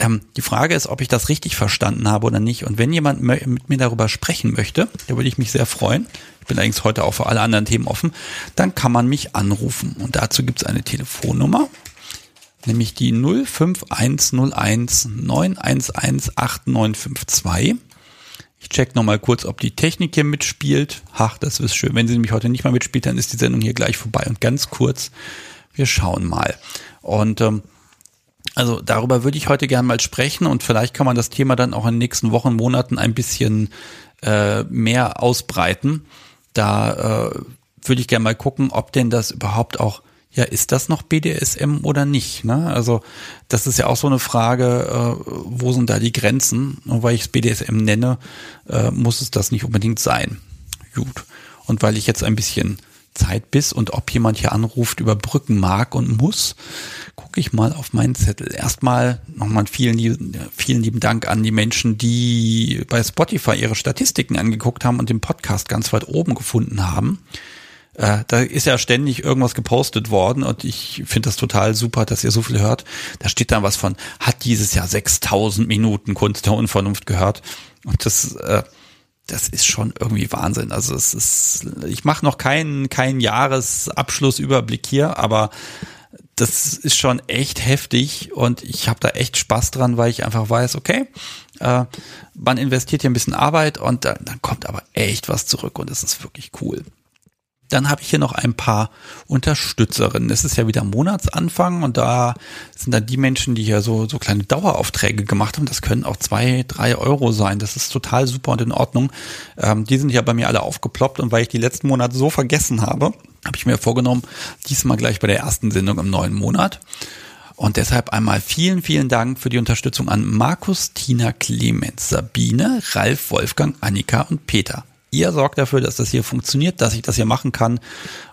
Ähm, die Frage ist, ob ich das richtig verstanden habe oder nicht. Und wenn jemand mit mir darüber sprechen möchte, da würde ich mich sehr freuen. Ich bin allerdings heute auch für alle anderen Themen offen. Dann kann man mich anrufen. Und dazu gibt es eine Telefonnummer, nämlich die 05101 911 8952. Check nochmal kurz, ob die Technik hier mitspielt. Ach, das ist schön. Wenn sie nämlich heute nicht mal mitspielt, dann ist die Sendung hier gleich vorbei. Und ganz kurz, wir schauen mal. Und ähm, also darüber würde ich heute gerne mal sprechen und vielleicht kann man das Thema dann auch in den nächsten Wochen, Monaten ein bisschen äh, mehr ausbreiten. Da äh, würde ich gerne mal gucken, ob denn das überhaupt auch ja, ist das noch BDSM oder nicht? Ne? Also das ist ja auch so eine Frage, äh, wo sind da die Grenzen? Und weil ich es BDSM nenne, äh, muss es das nicht unbedingt sein. Gut. Und weil ich jetzt ein bisschen Zeit bis und ob jemand hier anruft, überbrücken mag und muss, gucke ich mal auf meinen Zettel. Erstmal nochmal vielen, vielen lieben Dank an die Menschen, die bei Spotify ihre Statistiken angeguckt haben und den Podcast ganz weit oben gefunden haben. Äh, da ist ja ständig irgendwas gepostet worden und ich finde das total super, dass ihr so viel hört. Da steht dann was von, hat dieses Jahr 6000 Minuten Kunst der Unvernunft gehört. Und das, äh, das ist schon irgendwie Wahnsinn. Also es ist, ich mache noch keinen keinen Jahresabschlussüberblick hier, aber das ist schon echt heftig und ich habe da echt Spaß dran, weil ich einfach weiß, okay, äh, man investiert hier ein bisschen Arbeit und dann, dann kommt aber echt was zurück und es ist wirklich cool. Dann habe ich hier noch ein paar Unterstützerinnen. Es ist ja wieder Monatsanfang und da sind dann die Menschen, die hier so, so kleine Daueraufträge gemacht haben. Das können auch zwei, drei Euro sein. Das ist total super und in Ordnung. Ähm, die sind ja bei mir alle aufgeploppt und weil ich die letzten Monate so vergessen habe, habe ich mir vorgenommen, diesmal gleich bei der ersten Sendung im neuen Monat. Und deshalb einmal vielen, vielen Dank für die Unterstützung an Markus, Tina, Clemens, Sabine, Ralf, Wolfgang, Annika und Peter. Ihr sorgt dafür, dass das hier funktioniert, dass ich das hier machen kann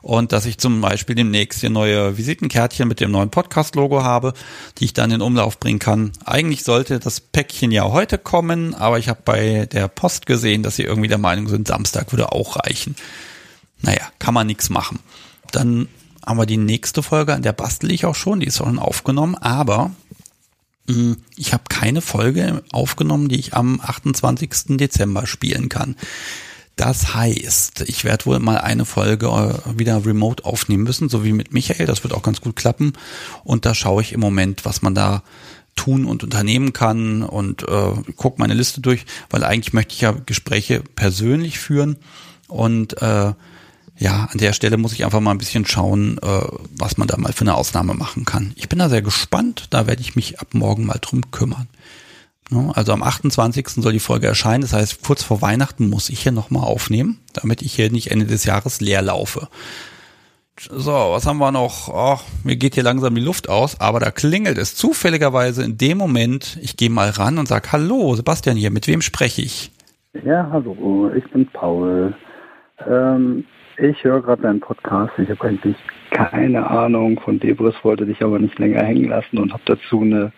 und dass ich zum Beispiel demnächst hier neue Visitenkärtchen mit dem neuen Podcast-Logo habe, die ich dann in Umlauf bringen kann. Eigentlich sollte das Päckchen ja heute kommen, aber ich habe bei der Post gesehen, dass sie irgendwie der Meinung sind, Samstag würde auch reichen. Naja, kann man nichts machen. Dann haben wir die nächste Folge, an der bastel ich auch schon, die ist schon aufgenommen, aber mh, ich habe keine Folge aufgenommen, die ich am 28. Dezember spielen kann. Das heißt, ich werde wohl mal eine Folge äh, wieder remote aufnehmen müssen, so wie mit Michael. Das wird auch ganz gut klappen. Und da schaue ich im Moment, was man da tun und unternehmen kann und äh, gucke meine Liste durch, weil eigentlich möchte ich ja Gespräche persönlich führen und äh, ja, an der Stelle muss ich einfach mal ein bisschen schauen, äh, was man da mal für eine Ausnahme machen kann. Ich bin da sehr gespannt, da werde ich mich ab morgen mal drum kümmern. Also am 28. soll die Folge erscheinen. Das heißt, kurz vor Weihnachten muss ich hier nochmal aufnehmen, damit ich hier nicht Ende des Jahres leer laufe. So, was haben wir noch? Oh, mir geht hier langsam die Luft aus, aber da klingelt es zufälligerweise in dem Moment. Ich gehe mal ran und sage, hallo, Sebastian hier, mit wem spreche ich? Ja, hallo, ich bin Paul. Ähm, ich höre gerade deinen Podcast. Ich habe eigentlich keine Ahnung von Debris, wollte dich aber nicht länger hängen lassen und habe dazu eine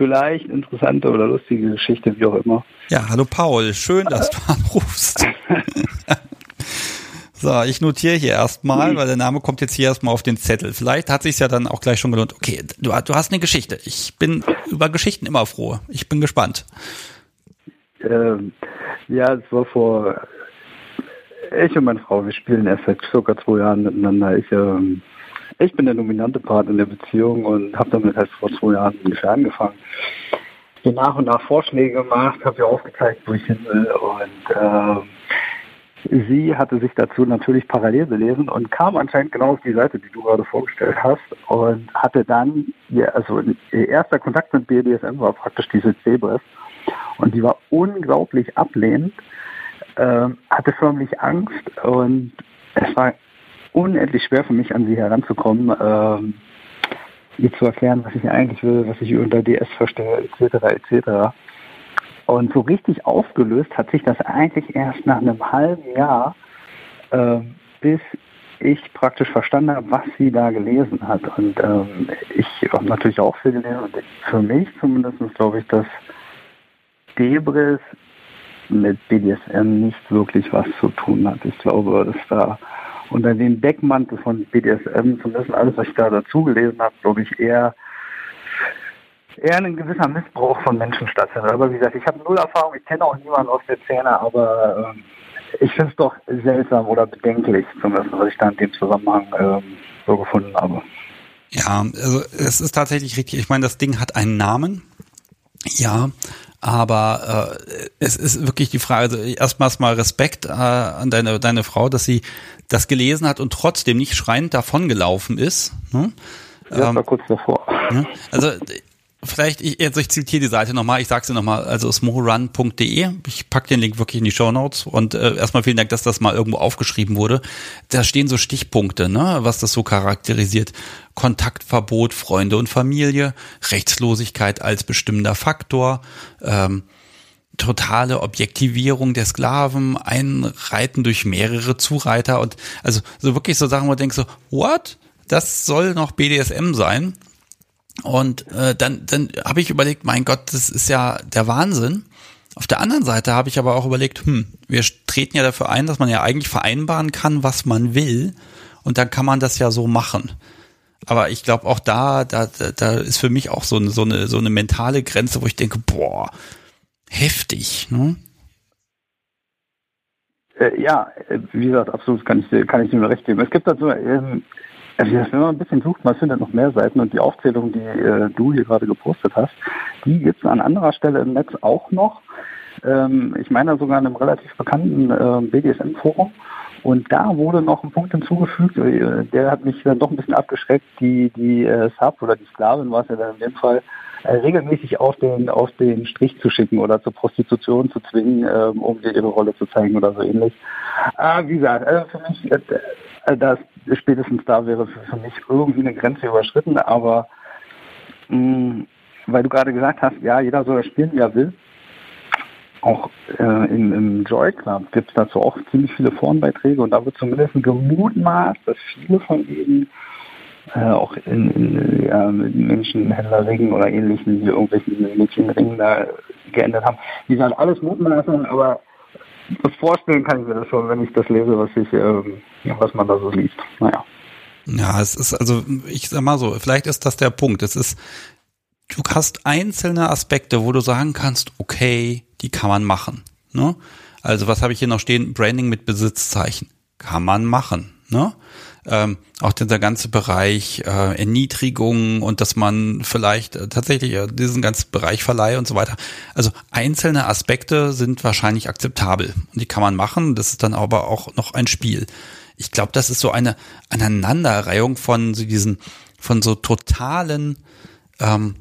vielleicht interessante oder lustige Geschichte, wie auch immer. Ja, hallo Paul, schön, dass du anrufst. so, ich notiere hier erstmal, weil der Name kommt jetzt hier erstmal auf den Zettel. Vielleicht hat sich ja dann auch gleich schon gelohnt. Okay, du, du hast eine Geschichte. Ich bin über Geschichten immer froh. Ich bin gespannt. Ähm, ja, es war vor ich und meine Frau, wir spielen erst seit circa zwei Jahren miteinander. Ich ähm, ich bin der dominante Part in der Beziehung und habe damit halt vor zwei Jahren ungefähr angefangen. Ich nach und nach Vorschläge gemacht, habe ihr aufgezeigt, wo ich hin will und äh, sie hatte sich dazu natürlich parallel belesen und kam anscheinend genau auf die Seite, die du gerade vorgestellt hast und hatte dann, also ihr erster Kontakt mit BDSM war praktisch diese Zebras und die war unglaublich ablehnend, äh, hatte förmlich Angst und es war unendlich schwer für mich, an sie heranzukommen, ähm, ihr zu erklären, was ich eigentlich will, was ich unter DS verstehe, etc., etc. Und so richtig aufgelöst hat sich das eigentlich erst nach einem halben Jahr, äh, bis ich praktisch verstanden habe, was sie da gelesen hat. Und ähm, ich habe natürlich auch viel gelesen. Und für mich zumindest glaube ich, dass Debris mit BDSM nicht wirklich was zu tun hat. Ich glaube, dass da unter dem Deckmantel von BDSM, zumindest alles, was ich da dazu gelesen habe, glaube ich, eher eher ein gewisser Missbrauch von Menschen stattfindet. Aber wie gesagt, ich habe null Erfahrung, ich kenne auch niemanden aus der Szene, aber ähm, ich finde es doch seltsam oder bedenklich, zumindest was ich da in dem Zusammenhang ähm, so gefunden habe. Ja, also es ist tatsächlich richtig. Ich meine, das Ding hat einen Namen. Ja, aber äh, es ist wirklich die Frage, also erstmals mal Respekt äh, an deine, deine Frau, dass sie das gelesen hat und trotzdem nicht schreiend davongelaufen ist. Ne? Ja, ähm, kurz davor. Ne? Also vielleicht, ich, also ich zitiere die Seite nochmal, ich sage sie nochmal, also smorun.de, ich pack den Link wirklich in die Show Notes und äh, erstmal vielen Dank, dass das mal irgendwo aufgeschrieben wurde. Da stehen so Stichpunkte, ne, was das so charakterisiert. Kontaktverbot, Freunde und Familie, Rechtslosigkeit als bestimmender Faktor, ähm, totale Objektivierung der Sklaven, Einreiten durch mehrere Zureiter und also so wirklich so Sachen, wo du denkst so, what? Das soll noch BDSM sein? Und äh, dann, dann habe ich überlegt, mein Gott, das ist ja der Wahnsinn. Auf der anderen Seite habe ich aber auch überlegt, hm, wir treten ja dafür ein, dass man ja eigentlich vereinbaren kann, was man will. Und dann kann man das ja so machen. Aber ich glaube auch da, da, da ist für mich auch so eine, so eine, so eine mentale Grenze, wo ich denke, boah, heftig, ne? Äh, ja, äh, wie gesagt, absolut kann ich, kann ich nur recht geben. Es gibt dazu, ähm, wenn man ein bisschen sucht, man findet noch mehr Seiten und die Aufzählung, die äh, du hier gerade gepostet hast, die gibt es an anderer Stelle im Netz auch noch. Ähm, ich meine sogar in einem relativ bekannten äh, BDSM-Forum. Und da wurde noch ein Punkt hinzugefügt, äh, der hat mich dann doch ein bisschen abgeschreckt, die, die äh, Sub oder die Sklavin war es ja dann in dem Fall, äh, regelmäßig auf den, auf den Strich zu schicken oder zur Prostitution zu zwingen, ähm, um dir ihre Rolle zu zeigen oder so ähnlich. Ah, wie gesagt, also für mich, das spätestens da wäre für, mich irgendwie eine Grenze überschritten, aber mh, mm, weil du gerade gesagt hast, ja, jeder soll spielen, wie er will. Auch äh, im, im Joy Club gibt es dazu auch ziemlich viele Forenbeiträge und da wird zumindest gemutmaßt, dass viele von ihnen äh, auch in, in ja, Menschenhändlerringen oder ähnlichen, wie irgendwelchen Mädchenringen da geändert haben. Die sind alles Mutmaßungen, aber das vorstellen kann ich mir das schon, wenn ich das lese, was ich, ähm, was man da so liest. Naja. Ja, es ist also, ich sag mal so, vielleicht ist das der Punkt. Es ist, du hast einzelne Aspekte, wo du sagen kannst, okay, die kann man machen. Ne? Also was habe ich hier noch stehen? Branding mit Besitzzeichen. Kann man machen. Ne? Ähm, auch dieser ganze Bereich äh, Erniedrigung und dass man vielleicht äh, tatsächlich äh, diesen ganzen Bereich Verleih und so weiter. Also einzelne Aspekte sind wahrscheinlich akzeptabel und die kann man machen. Das ist dann aber auch noch ein Spiel. Ich glaube, das ist so eine Aneinanderreihung von so diesen, von so totalen ähm,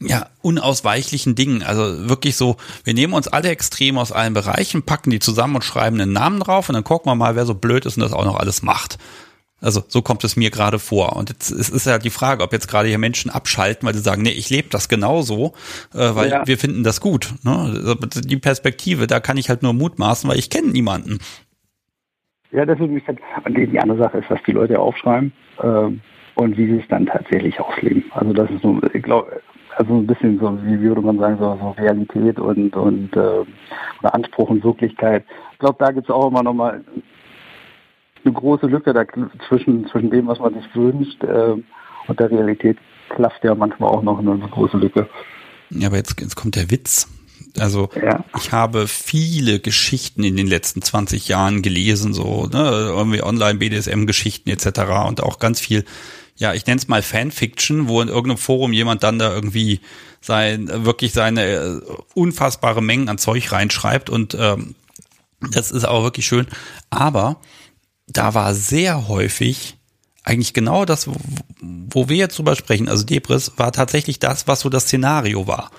ja, unausweichlichen Dingen. Also wirklich so, wir nehmen uns alle Extreme aus allen Bereichen, packen die zusammen und schreiben einen Namen drauf und dann gucken wir mal, wer so blöd ist und das auch noch alles macht. Also so kommt es mir gerade vor. Und jetzt ist, ist ja die Frage, ob jetzt gerade hier Menschen abschalten, weil sie sagen, nee, ich lebe das genauso, äh, weil ja. wir finden das gut. Ne? Also die Perspektive, da kann ich halt nur mutmaßen, weil ich kenne niemanden. Ja, das würde mich halt, und die, die andere Sache ist, was die Leute aufschreiben ähm, und wie sie es dann tatsächlich ausleben. Also das ist so, ich glaube, also ein bisschen so, wie würde man sagen, so, so Realität und, und äh, Anspruch und Wirklichkeit. Ich glaube, da gibt es auch immer nochmal eine große Lücke da zwischen, zwischen dem, was man sich wünscht äh, und der Realität klafft ja manchmal auch noch eine große Lücke. Ja, aber jetzt, jetzt kommt der Witz. Also ja. ich habe viele Geschichten in den letzten 20 Jahren gelesen, so ne, irgendwie Online-BDSM-Geschichten etc. und auch ganz viel, ja, ich nenne es mal Fanfiction, wo in irgendeinem Forum jemand dann da irgendwie sein wirklich seine äh, unfassbare Mengen an Zeug reinschreibt und ähm, das ist auch wirklich schön. Aber da war sehr häufig eigentlich genau das, wo wir jetzt drüber sprechen. Also Debris war tatsächlich das, was so das Szenario war.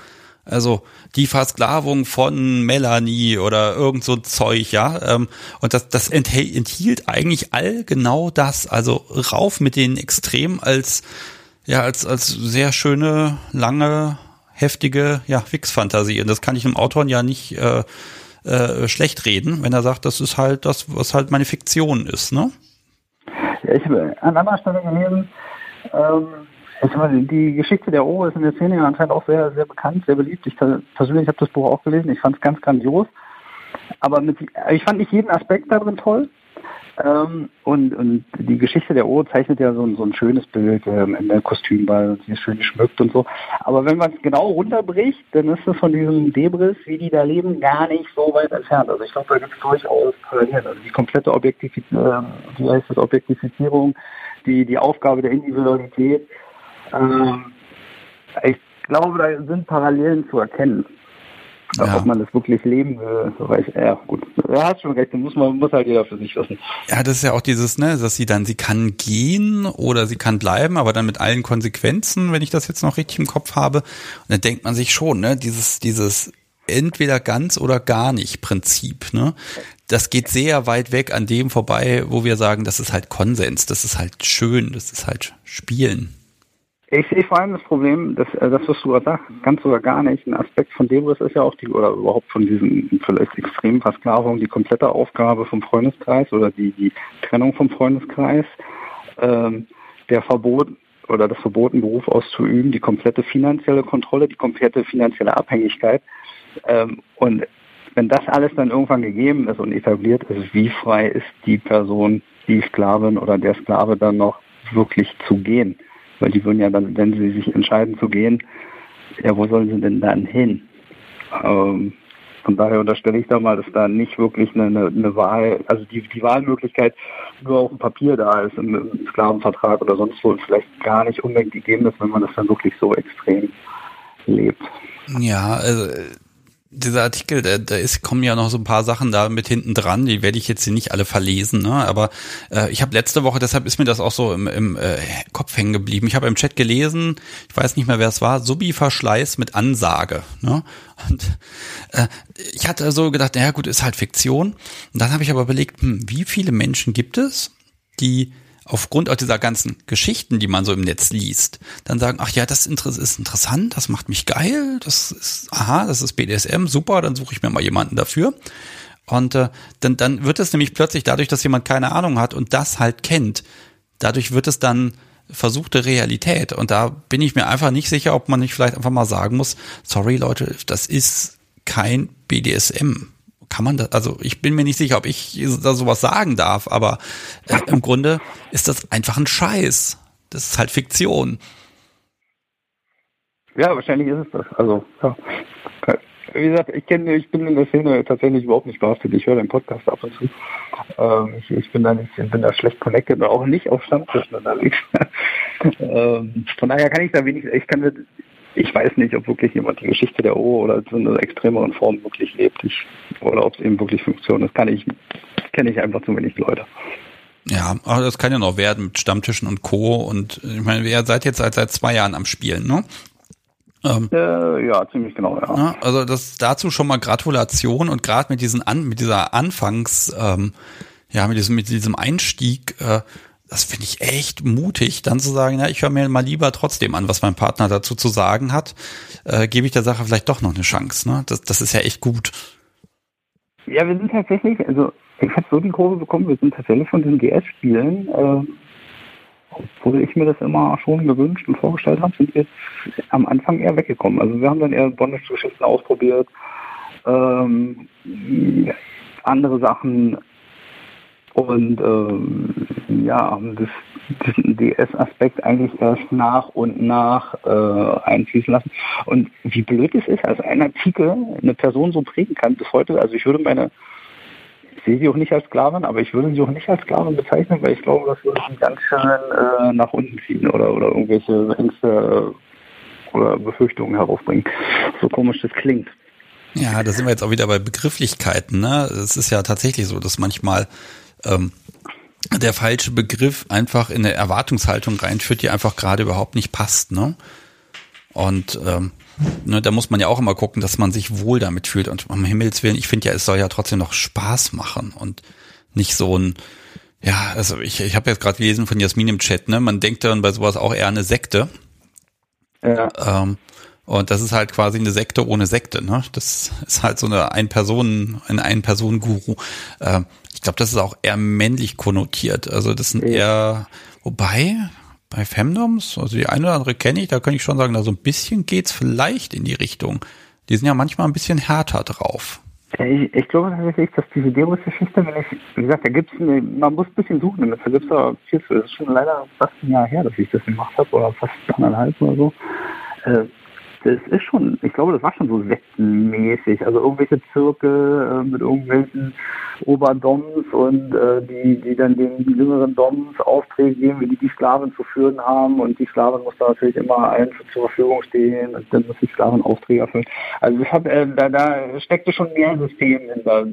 Also die Versklavung von Melanie oder irgend so Zeug, ja. Ähm, und das, das enthielt eigentlich all genau das. Also rauf mit den Extremen als, ja, als, als sehr schöne, lange, heftige, ja, Fix-Fantasie. Und das kann ich dem Autoren ja nicht äh, äh, schlecht reden, wenn er sagt, das ist halt das, was halt meine Fiktion ist, ne? Ja, ich habe an anderer Stelle gelesen, ähm, die Geschichte der O ist in der Szene anscheinend auch sehr, sehr bekannt, sehr beliebt. Ich persönlich habe das Buch auch gelesen, ich fand es ganz grandios. Aber mit, ich fand nicht jeden Aspekt darin toll. Ähm, und, und die Geschichte der Uhr zeichnet ja so ein, so ein schönes Bild ähm, in der Kostümball und sie ist schön geschmückt und so. Aber wenn man es genau runterbricht, dann ist es von diesem Debris, wie die da leben, gar nicht so weit entfernt. Also ich glaube, da gibt es durchaus Parallelen. Also die komplette Objektifizierung, äh, wie heißt das, Objektifizierung, die, die Aufgabe der Individualität. Ähm, ich glaube, da sind Parallelen zu erkennen. Ja. Ob man das wirklich leben will, so weiß ich. Ja, gut. Er hat schon recht, muss man muss halt jeder für sich wissen. Ja, das ist ja auch dieses, ne, dass sie dann, sie kann gehen oder sie kann bleiben, aber dann mit allen Konsequenzen, wenn ich das jetzt noch richtig im Kopf habe. Und dann denkt man sich schon, ne, dieses, dieses entweder ganz oder gar nicht Prinzip, ne? Das geht sehr weit weg an dem vorbei, wo wir sagen, das ist halt Konsens, das ist halt schön, das ist halt Spielen. Ich sehe vor allem das Problem, dass äh, das, was du gerade sagst, ganz oder gar nicht. Ein Aspekt von Debris ist ja auch die, oder überhaupt von diesen vielleicht extremen Versklavungen, die komplette Aufgabe vom Freundeskreis oder die, die Trennung vom Freundeskreis, ähm, der Verbot oder das Verboten, Beruf auszuüben, die komplette finanzielle Kontrolle, die komplette finanzielle Abhängigkeit. Ähm, und wenn das alles dann irgendwann gegeben ist und etabliert ist, wie frei ist die Person, die Sklavin oder der Sklave dann noch wirklich zu gehen? Weil die würden ja dann, wenn sie sich entscheiden zu gehen, ja, wo sollen sie denn dann hin? Ähm, von daher unterstelle ich da mal, dass da nicht wirklich eine, eine, eine Wahl, also die, die Wahlmöglichkeit nur auf dem Papier da ist, im, im Sklavenvertrag oder sonst wo, vielleicht gar nicht unbedingt gegeben ist, wenn man das dann wirklich so extrem lebt. Ja, also dieser Artikel, da, da ist, kommen ja noch so ein paar Sachen da mit hinten dran, die werde ich jetzt hier nicht alle verlesen, ne? aber äh, ich habe letzte Woche, deshalb ist mir das auch so im, im äh, Kopf hängen geblieben. Ich habe im Chat gelesen, ich weiß nicht mehr, wer es war, Subi-Verschleiß mit Ansage. Ne? Und äh, ich hatte so gedacht, naja gut, ist halt Fiktion. Und dann habe ich aber überlegt, hm, wie viele Menschen gibt es, die aufgrund auch dieser ganzen Geschichten, die man so im Netz liest, dann sagen, ach ja, das ist interessant, das macht mich geil, das ist, aha, das ist BDSM, super, dann suche ich mir mal jemanden dafür. Und äh, dann, dann wird es nämlich plötzlich dadurch, dass jemand keine Ahnung hat und das halt kennt, dadurch wird es dann versuchte Realität. Und da bin ich mir einfach nicht sicher, ob man nicht vielleicht einfach mal sagen muss, sorry Leute, das ist kein BDSM kann man das, also ich bin mir nicht sicher, ob ich da sowas sagen darf, aber äh, im Grunde ist das einfach ein Scheiß. Das ist halt Fiktion. Ja, wahrscheinlich ist es das. Also, ja. Wie gesagt, ich kenne, ich bin in der Szene tatsächlich überhaupt nicht behaftet. Ich höre den Podcast ab und zu. Ähm, ich, ich, bin da nicht, bin da schlecht connected, auch nicht auf Stammtischen unterwegs. ähm, von daher kann ich da wenig, ich kann ich weiß nicht, ob wirklich jemand die Geschichte der O oder so eine extremeren Form wirklich lebt. Ich, oder ob es eben wirklich funktioniert. Das kann ich, kenne ich einfach zu wenig Leute. Ja, aber das kann ja noch werden mit Stammtischen und Co. Und ich meine, ihr seid jetzt seit, seit zwei Jahren am Spielen, ne? Ähm, äh, ja, ziemlich genau, ja. Also das dazu schon mal Gratulation und gerade mit diesen an, mit dieser Anfangs, ähm, ja, mit diesem, mit diesem Einstieg, äh, das finde ich echt mutig, dann zu sagen, ja, ich höre mir mal lieber trotzdem an, was mein Partner dazu zu sagen hat, äh, gebe ich der Sache vielleicht doch noch eine Chance. Ne? Das, das ist ja echt gut. Ja, wir sind tatsächlich, also ich habe so die Kurve bekommen, wir sind tatsächlich von den GS-Spielen, äh, obwohl ich mir das immer schon gewünscht und vorgestellt habe, sind wir am Anfang eher weggekommen. Also wir haben dann eher Bondage-Geschichten ausprobiert, ähm, andere Sachen und ähm, ja, das, diesen DS-Aspekt eigentlich erst nach und nach äh, einfließen lassen. Und wie blöd es ist, als ein Artikel eine Person so prägen kann bis heute. Also ich würde meine, ich sehe sie auch nicht als Sklavin, aber ich würde sie auch nicht als Sklavin bezeichnen, weil ich glaube, das würde sie ganz schön äh, nach unten ziehen oder, oder irgendwelche Ängste oder Befürchtungen heraufbringen. So komisch das klingt. Ja, da sind wir jetzt auch wieder bei Begrifflichkeiten. Ne? Es ist ja tatsächlich so, dass manchmal ähm, der falsche Begriff einfach in eine Erwartungshaltung reinführt, die einfach gerade überhaupt nicht passt. Ne? Und ähm, ne, da muss man ja auch immer gucken, dass man sich wohl damit fühlt. Und um Himmels Willen, ich finde ja, es soll ja trotzdem noch Spaß machen und nicht so ein, ja, also ich, ich habe jetzt gerade gelesen von Jasmin im Chat, ne? Man denkt dann bei sowas auch eher eine Sekte. Ja. Ähm, und das ist halt quasi eine Sekte ohne Sekte, ne? Das ist halt so eine Ein-Personen, ein Ein-Personen-Guru. Ähm, ich glaube, das ist auch eher männlich konnotiert. Also das sind eher, wobei bei Femdoms, also die eine oder andere kenne ich, da kann ich schon sagen, da so ein bisschen geht's vielleicht in die Richtung. Die sind ja manchmal ein bisschen härter drauf. Ich, ich glaube tatsächlich, dass diese Demos-Geschichte, wenn ich, wie gesagt, da gibt's eine, man muss ein bisschen suchen, da gibt's da viel. Das ist schon leider fast ein Jahr her, dass ich das gemacht habe, oder fast anderthalb oder so. Das ist schon, ich glaube, das war schon so sektenmäßig. Also irgendwelche Zirkel äh, mit irgendwelchen Oberdoms und äh, die, die dann den jüngeren Doms Aufträge geben, wie die die Sklaven zu führen haben. Und die Sklaven muss da natürlich immer allen zur Verfügung stehen und dann muss die Sklaven Aufträge erfüllen. Also ich hab, äh, da, da steckte schon mehr System hinter.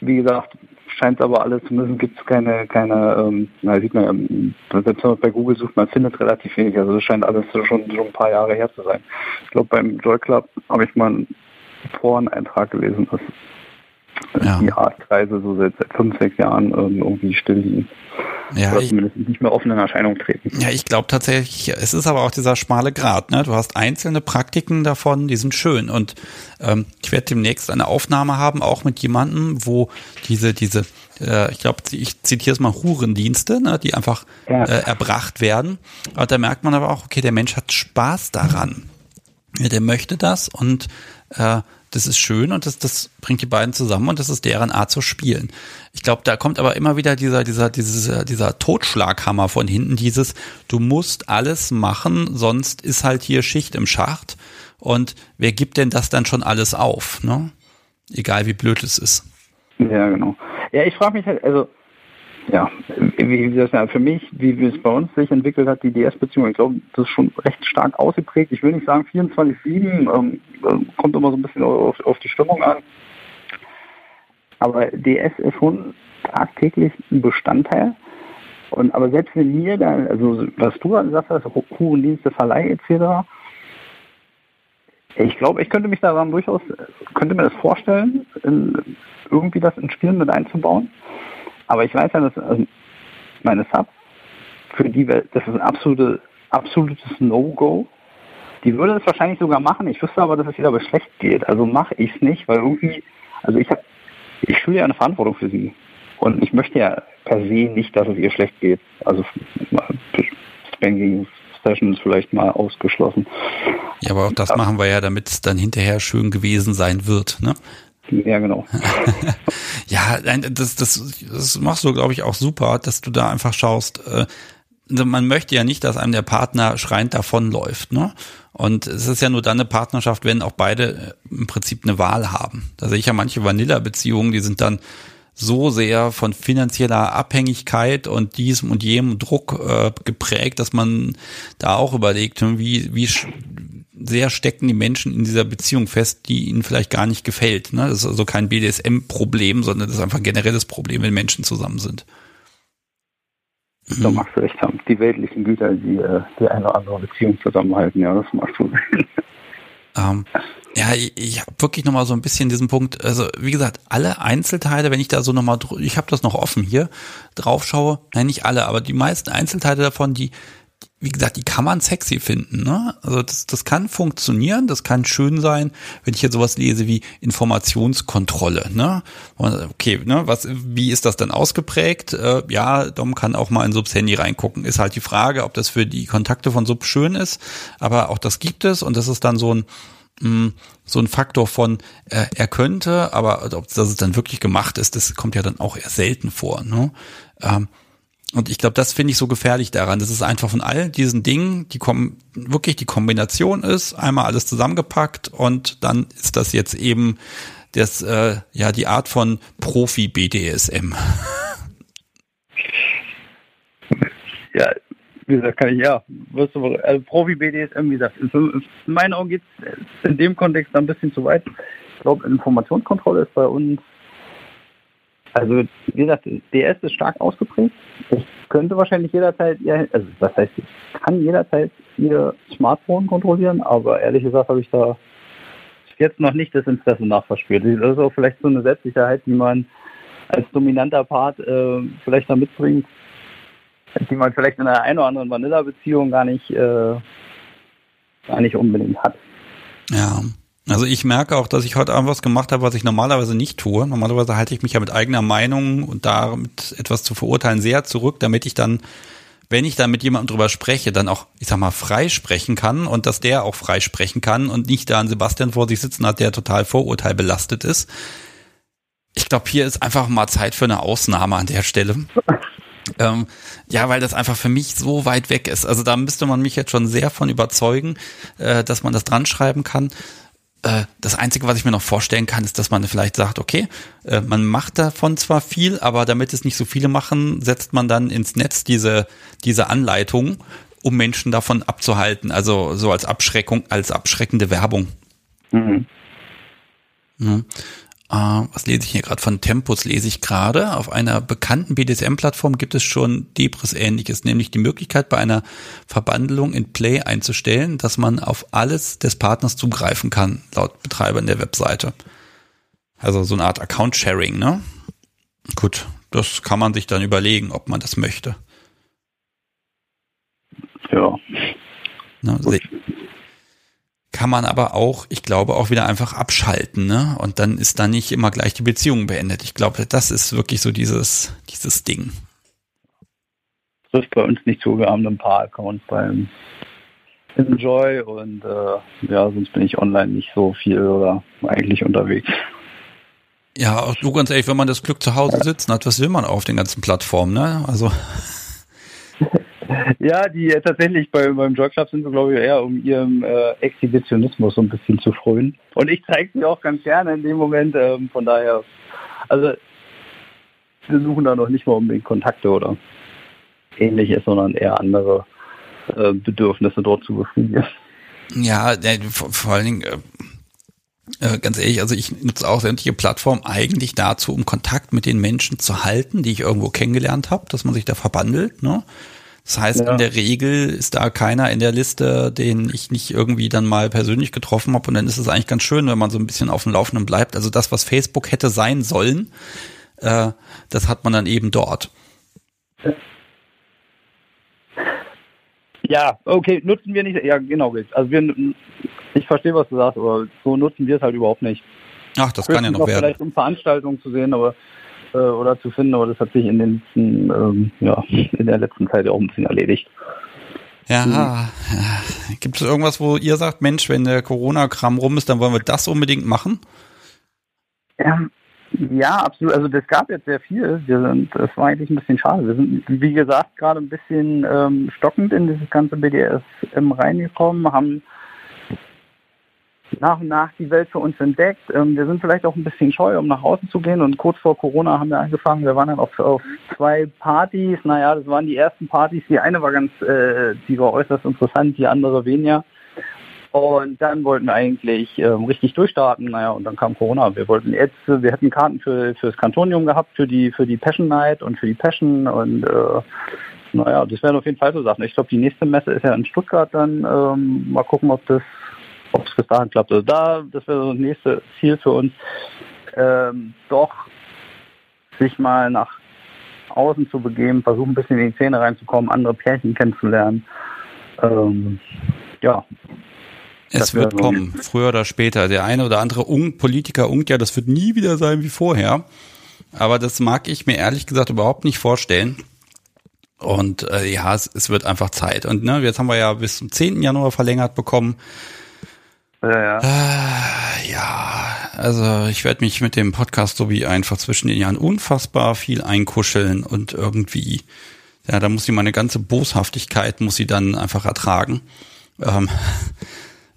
Wie gesagt, scheint aber alles, zumindest gibt es keine, keine, ähm, na, sieht man ja, selbst wenn man bei Google sucht, man findet relativ wenig. Also das scheint alles schon, schon ein paar Jahre her zu sein. Ich glaube, beim Joy Club habe ich mal einen Foreneintrag gelesen, dass ja. die Artkreise so seit, seit fünf, sechs Jahren ähm, irgendwie still liegen. Ja, Oder zumindest nicht mehr offen in Erscheinung treten. Ja, ich glaube tatsächlich, es ist aber auch dieser schmale Grat. Ne? Du hast einzelne Praktiken davon, die sind schön. Und ähm, ich werde demnächst eine Aufnahme haben, auch mit jemandem, wo diese, diese, äh, ich glaube, ich zitiere es mal, Hurendienste, ne? die einfach ja. äh, erbracht werden. Und da merkt man aber auch, okay, der Mensch hat Spaß daran. Ja, der möchte das und äh, das ist schön und das, das bringt die beiden zusammen und das ist deren Art zu spielen. Ich glaube, da kommt aber immer wieder dieser, dieser, dieser, dieser Totschlaghammer von hinten, dieses, du musst alles machen, sonst ist halt hier Schicht im Schacht. Und wer gibt denn das dann schon alles auf, ne? Egal wie blöd es ist. Ja, genau. Ja, ich frage mich halt, also ja, wie, das ja für mich, wie, wie es bei uns sich entwickelt hat, die DS-Beziehung, ich glaube, das ist schon recht stark ausgeprägt. Ich will nicht sagen 24-7, ähm, ähm, kommt immer so ein bisschen auf, auf die Stimmung an. Aber DS ist schon tagtäglich ein Bestandteil. Und aber selbst wenn mir da, also was du gesagt hast, hohen Dienste, Verleih etc., ich glaube, ich könnte mich daran durchaus, könnte mir das vorstellen, irgendwie das in Spielen mit einzubauen. Aber ich weiß ja, dass also meine Subs, für die das ist ein absolute, absolutes No-Go. Die würde es wahrscheinlich sogar machen. Ich wüsste aber, dass es ihr aber schlecht geht. Also mache ich es nicht, weil irgendwie, also ich habe, ich fühle ja eine Verantwortung für sie. Und ich möchte ja per se nicht, dass es ihr schlecht geht. Also Spanking Sessions vielleicht mal ausgeschlossen. Ja, aber auch das machen wir ja, damit es dann hinterher schön gewesen sein wird. Ne? Ja, genau. ja, das, das, das machst du, glaube ich, auch super, dass du da einfach schaust. Äh, also man möchte ja nicht, dass einem der Partner schreiend davonläuft, ne? Und es ist ja nur dann eine Partnerschaft, wenn auch beide äh, im Prinzip eine Wahl haben. Da sehe ich ja manche Vanilla-Beziehungen, die sind dann so sehr von finanzieller Abhängigkeit und diesem und jenem Druck äh, geprägt, dass man da auch überlegt, wie, wie sehr stecken die Menschen in dieser Beziehung fest, die ihnen vielleicht gar nicht gefällt. Ne? Das ist also kein BDSM-Problem, sondern das ist einfach ein generelles Problem, wenn Menschen zusammen sind. Da mhm. magst du recht haben. Die weltlichen Güter, die äh, die eine oder andere Beziehung zusammenhalten, ja, das magst du. Ähm, ja, ich, ich habe wirklich nochmal so ein bisschen diesen Punkt, also wie gesagt, alle Einzelteile, wenn ich da so nochmal, ich habe das noch offen hier, drauf schaue, nein, nicht alle, aber die meisten Einzelteile davon, die, wie gesagt, die kann man sexy finden. Ne? Also das, das kann funktionieren, das kann schön sein, wenn ich jetzt sowas lese wie Informationskontrolle. Ne? Okay, ne, was, wie ist das dann ausgeprägt? Äh, ja, Dom kann auch mal in Subs Handy reingucken. Ist halt die Frage, ob das für die Kontakte von Sub schön ist, aber auch das gibt es und das ist dann so ein mh, so ein Faktor von, äh, er könnte, aber ob das dann wirklich gemacht ist, das kommt ja dann auch eher selten vor. Ne? Ähm, und ich glaube, das finde ich so gefährlich daran. Das ist einfach von all diesen Dingen, die kommen, wirklich die Kombination ist, einmal alles zusammengepackt und dann ist das jetzt eben das, äh, ja, die Art von Profi-BDSM. Ja, wie gesagt, kann ich ja. Also Profi-BDSM, wie gesagt, in meinen Augen geht es in dem Kontext ein bisschen zu weit. Ich glaube, Informationskontrolle ist bei uns, also wie gesagt, DS ist stark ausgeprägt. Ich könnte wahrscheinlich jederzeit, ihr, also was heißt, ich kann jederzeit ihr Smartphone kontrollieren, aber ehrlich gesagt habe ich da jetzt noch nicht das Interesse nachverspürt. Das ist auch vielleicht so eine Selbstsicherheit, die man als dominanter Part äh, vielleicht da mitbringt, die man vielleicht in einer ein oder anderen Vanilla-Beziehung gar nicht, äh, gar nicht unbedingt hat. Ja. Also ich merke auch, dass ich heute Abend was gemacht habe, was ich normalerweise nicht tue. Normalerweise halte ich mich ja mit eigener Meinung und damit etwas zu verurteilen sehr zurück, damit ich dann, wenn ich dann mit jemandem drüber spreche, dann auch, ich sag mal, frei sprechen kann und dass der auch frei sprechen kann und nicht da einen Sebastian vor sich sitzen hat, der total vorurteilbelastet ist. Ich glaube, hier ist einfach mal Zeit für eine Ausnahme an der Stelle. Ähm, ja, weil das einfach für mich so weit weg ist. Also da müsste man mich jetzt schon sehr von überzeugen, äh, dass man das dran schreiben kann. Äh, das Einzige, was ich mir noch vorstellen kann, ist, dass man vielleicht sagt, okay, äh, man macht davon zwar viel, aber damit es nicht so viele machen, setzt man dann ins Netz diese, diese Anleitung, um Menschen davon abzuhalten. Also so als Abschreckung, als abschreckende Werbung. Mhm. Ja. Uh, was lese ich hier gerade? Von Tempus lese ich gerade. Auf einer bekannten BDSM-Plattform gibt es schon Debris-ähnliches, nämlich die Möglichkeit, bei einer Verbandelung in Play einzustellen, dass man auf alles des Partners zugreifen kann, laut Betreibern der Webseite. Also so eine Art Account-Sharing, ne? Gut, das kann man sich dann überlegen, ob man das möchte. Ja. Na, kann man aber auch, ich glaube, auch wieder einfach abschalten, ne? Und dann ist da nicht immer gleich die Beziehung beendet. Ich glaube, das ist wirklich so dieses, dieses Ding. Das ist bei uns nicht so. Wir haben ein paar Accounts beim Enjoy und äh, ja, sonst bin ich online nicht so viel oder eigentlich unterwegs. Ja, auch du ganz ehrlich, wenn man das Glück zu Hause sitzen hat, was will man auf den ganzen Plattformen, ne? Also. Ja, die äh, tatsächlich bei, beim Joy Club sind wir, glaube ich, eher um ihrem äh, Exhibitionismus so ein bisschen zu frönen. Und ich zeige sie auch ganz gerne in dem Moment. Ähm, von daher, also wir suchen da noch nicht mal unbedingt Kontakte oder ähnliches, sondern eher andere äh, Bedürfnisse dort zu befriedigen. Ja, vor, vor allen Dingen, äh, äh, ganz ehrlich, also ich nutze auch sämtliche Plattformen eigentlich dazu, um Kontakt mit den Menschen zu halten, die ich irgendwo kennengelernt habe, dass man sich da verbandelt. Ne? Das heißt, ja. in der Regel ist da keiner in der Liste, den ich nicht irgendwie dann mal persönlich getroffen habe. Und dann ist es eigentlich ganz schön, wenn man so ein bisschen auf dem Laufenden bleibt. Also das, was Facebook hätte sein sollen, äh, das hat man dann eben dort. Ja, okay, nutzen wir nicht. Ja, genau. Also wir, ich verstehe, was du sagst, aber so nutzen wir es halt überhaupt nicht. Ach, das kann ja noch werden. Vielleicht um Veranstaltungen zu sehen, aber äh, oder zu finden, aber das hat sich in den letzten, ähm, ja, in der letzten Zeit ja auch ein bisschen erledigt. Ja, mhm. gibt es irgendwas, wo ihr sagt, Mensch, wenn der Corona-Kram rum ist, dann wollen wir das unbedingt machen? Ja, ja, absolut. Also das gab jetzt sehr viel. Wir sind, das war eigentlich ein bisschen schade. Wir sind, wie gesagt, gerade ein bisschen ähm, stockend in dieses ganze BDSM reingekommen, haben nach und nach die Welt für uns entdeckt. Ähm, wir sind vielleicht auch ein bisschen scheu, um nach außen zu gehen. Und kurz vor Corona haben wir angefangen. Wir waren dann auf, auf zwei Partys. Naja, das waren die ersten Partys. Die eine war ganz, äh, die war äußerst interessant, die andere weniger. Und dann wollten wir eigentlich äh, richtig durchstarten. Naja, und dann kam Corona. Wir wollten jetzt, wir hätten Karten für, für das Kantonium gehabt, für die, für die Passion Night und für die Passion. Und äh, naja, das wären auf jeden Fall so Sachen. Ich glaube, die nächste Messe ist ja in Stuttgart dann. Ähm, mal gucken, ob das ob es bis dahin klappt. Also da, das wäre das nächste Ziel für uns, ähm, doch sich mal nach außen zu begeben, versuchen ein bisschen in die Szene reinzukommen, andere Pärchen kennenzulernen. Ähm, ja. Es wird kommen, früher oder später. Der eine oder andere Un Politiker ungt ja, das wird nie wieder sein wie vorher. Aber das mag ich mir ehrlich gesagt überhaupt nicht vorstellen. Und äh, ja, es, es wird einfach Zeit. Und ne, jetzt haben wir ja bis zum 10. Januar verlängert bekommen. Ja, ja. Äh, ja, also ich werde mich mit dem Podcast so wie einfach zwischen den Jahren unfassbar viel einkuscheln und irgendwie, ja, da muss sie meine ganze Boshaftigkeit, muss sie dann einfach ertragen. Ähm,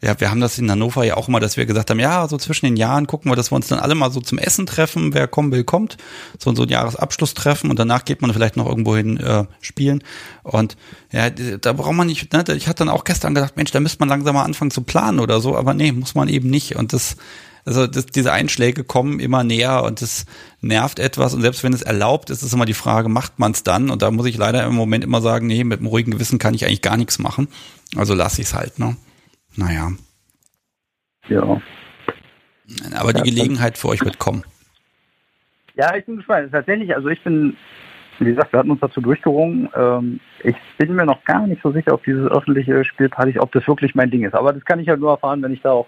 ja, wir haben das in Hannover ja auch immer, dass wir gesagt haben, ja, so zwischen den Jahren gucken wir, dass wir uns dann alle mal so zum Essen treffen, wer kommen will, kommt, so so ein Jahresabschlusstreffen und danach geht man vielleicht noch irgendwo hin äh, spielen und ja, da braucht man nicht, ne, ich hatte dann auch gestern gedacht, Mensch, da müsste man langsam mal anfangen zu planen oder so, aber nee, muss man eben nicht und das also das, diese Einschläge kommen immer näher und das nervt etwas und selbst wenn es erlaubt ist, ist immer die Frage, macht man es dann? Und da muss ich leider im Moment immer sagen, nee, mit einem ruhigen Gewissen kann ich eigentlich gar nichts machen. Also lasse ich es halt, ne? Naja. Ja. Aber die Gelegenheit für euch wird kommen. Ja, ich bin gespannt. Tatsächlich, also ich bin, wie gesagt, wir hatten uns dazu durchgerungen. Ähm, ich bin mir noch gar nicht so sicher, ob dieses öffentliche Spielparty, ob das wirklich mein Ding ist. Aber das kann ich halt nur erfahren, wenn ich da auch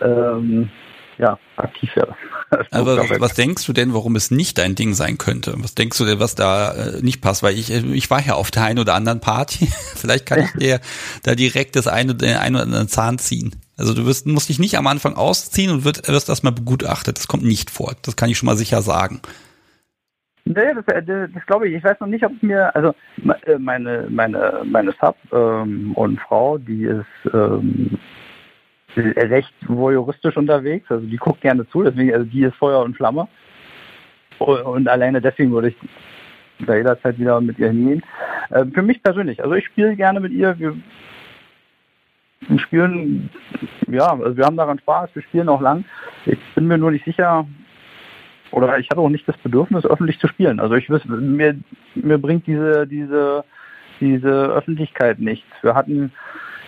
ähm, ja, aktiv werde. Aber was, was, denkst du denn, warum es nicht dein Ding sein könnte? Was denkst du denn, was da äh, nicht passt? Weil ich, äh, ich war ja auf der einen oder anderen Party. Vielleicht kann ich dir da direkt das eine, den einen oder anderen Zahn ziehen. Also du wirst, musst dich nicht am Anfang ausziehen und wirst, wirst erstmal begutachtet. Das kommt nicht vor. Das kann ich schon mal sicher sagen. Nee, das, das, das glaube ich. Ich weiß noch nicht, ob es mir, also äh, meine, meine, meine Sub ähm, und Frau, die ist ähm, recht voyeuristisch unterwegs. Also die guckt gerne zu, deswegen, also die ist Feuer und Flamme. Und alleine deswegen würde ich da jederzeit wieder mit ihr hingehen. Äh, für mich persönlich, also ich spiele gerne mit ihr. Wir spielen, ja, also wir haben daran Spaß, wir spielen auch lang. Ich bin mir nur nicht sicher, oder ich habe auch nicht das Bedürfnis, öffentlich zu spielen. Also ich wüsste, mir, mir bringt diese, diese, diese Öffentlichkeit nichts. Wir hatten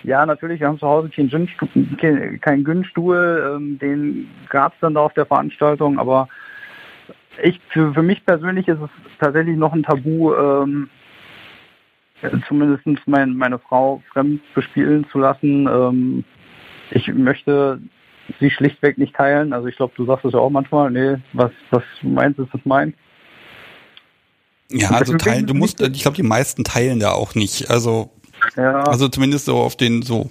ja, natürlich, wir haben zu Hause keinen Günstuhl, keinen Günstuhl ähm, den gab es dann da auf der Veranstaltung, aber ich, für, für mich persönlich ist es tatsächlich noch ein Tabu, ähm, zumindest mein, meine Frau fremd bespielen zu lassen. Ähm, ich möchte sie schlichtweg nicht teilen. Also ich glaube, du sagst es ja auch manchmal, nee, was, was du meinst, ist das meins. Ja, also teilen, du musst, ich glaube, die meisten teilen da auch nicht. Also ja. Also zumindest so auf den so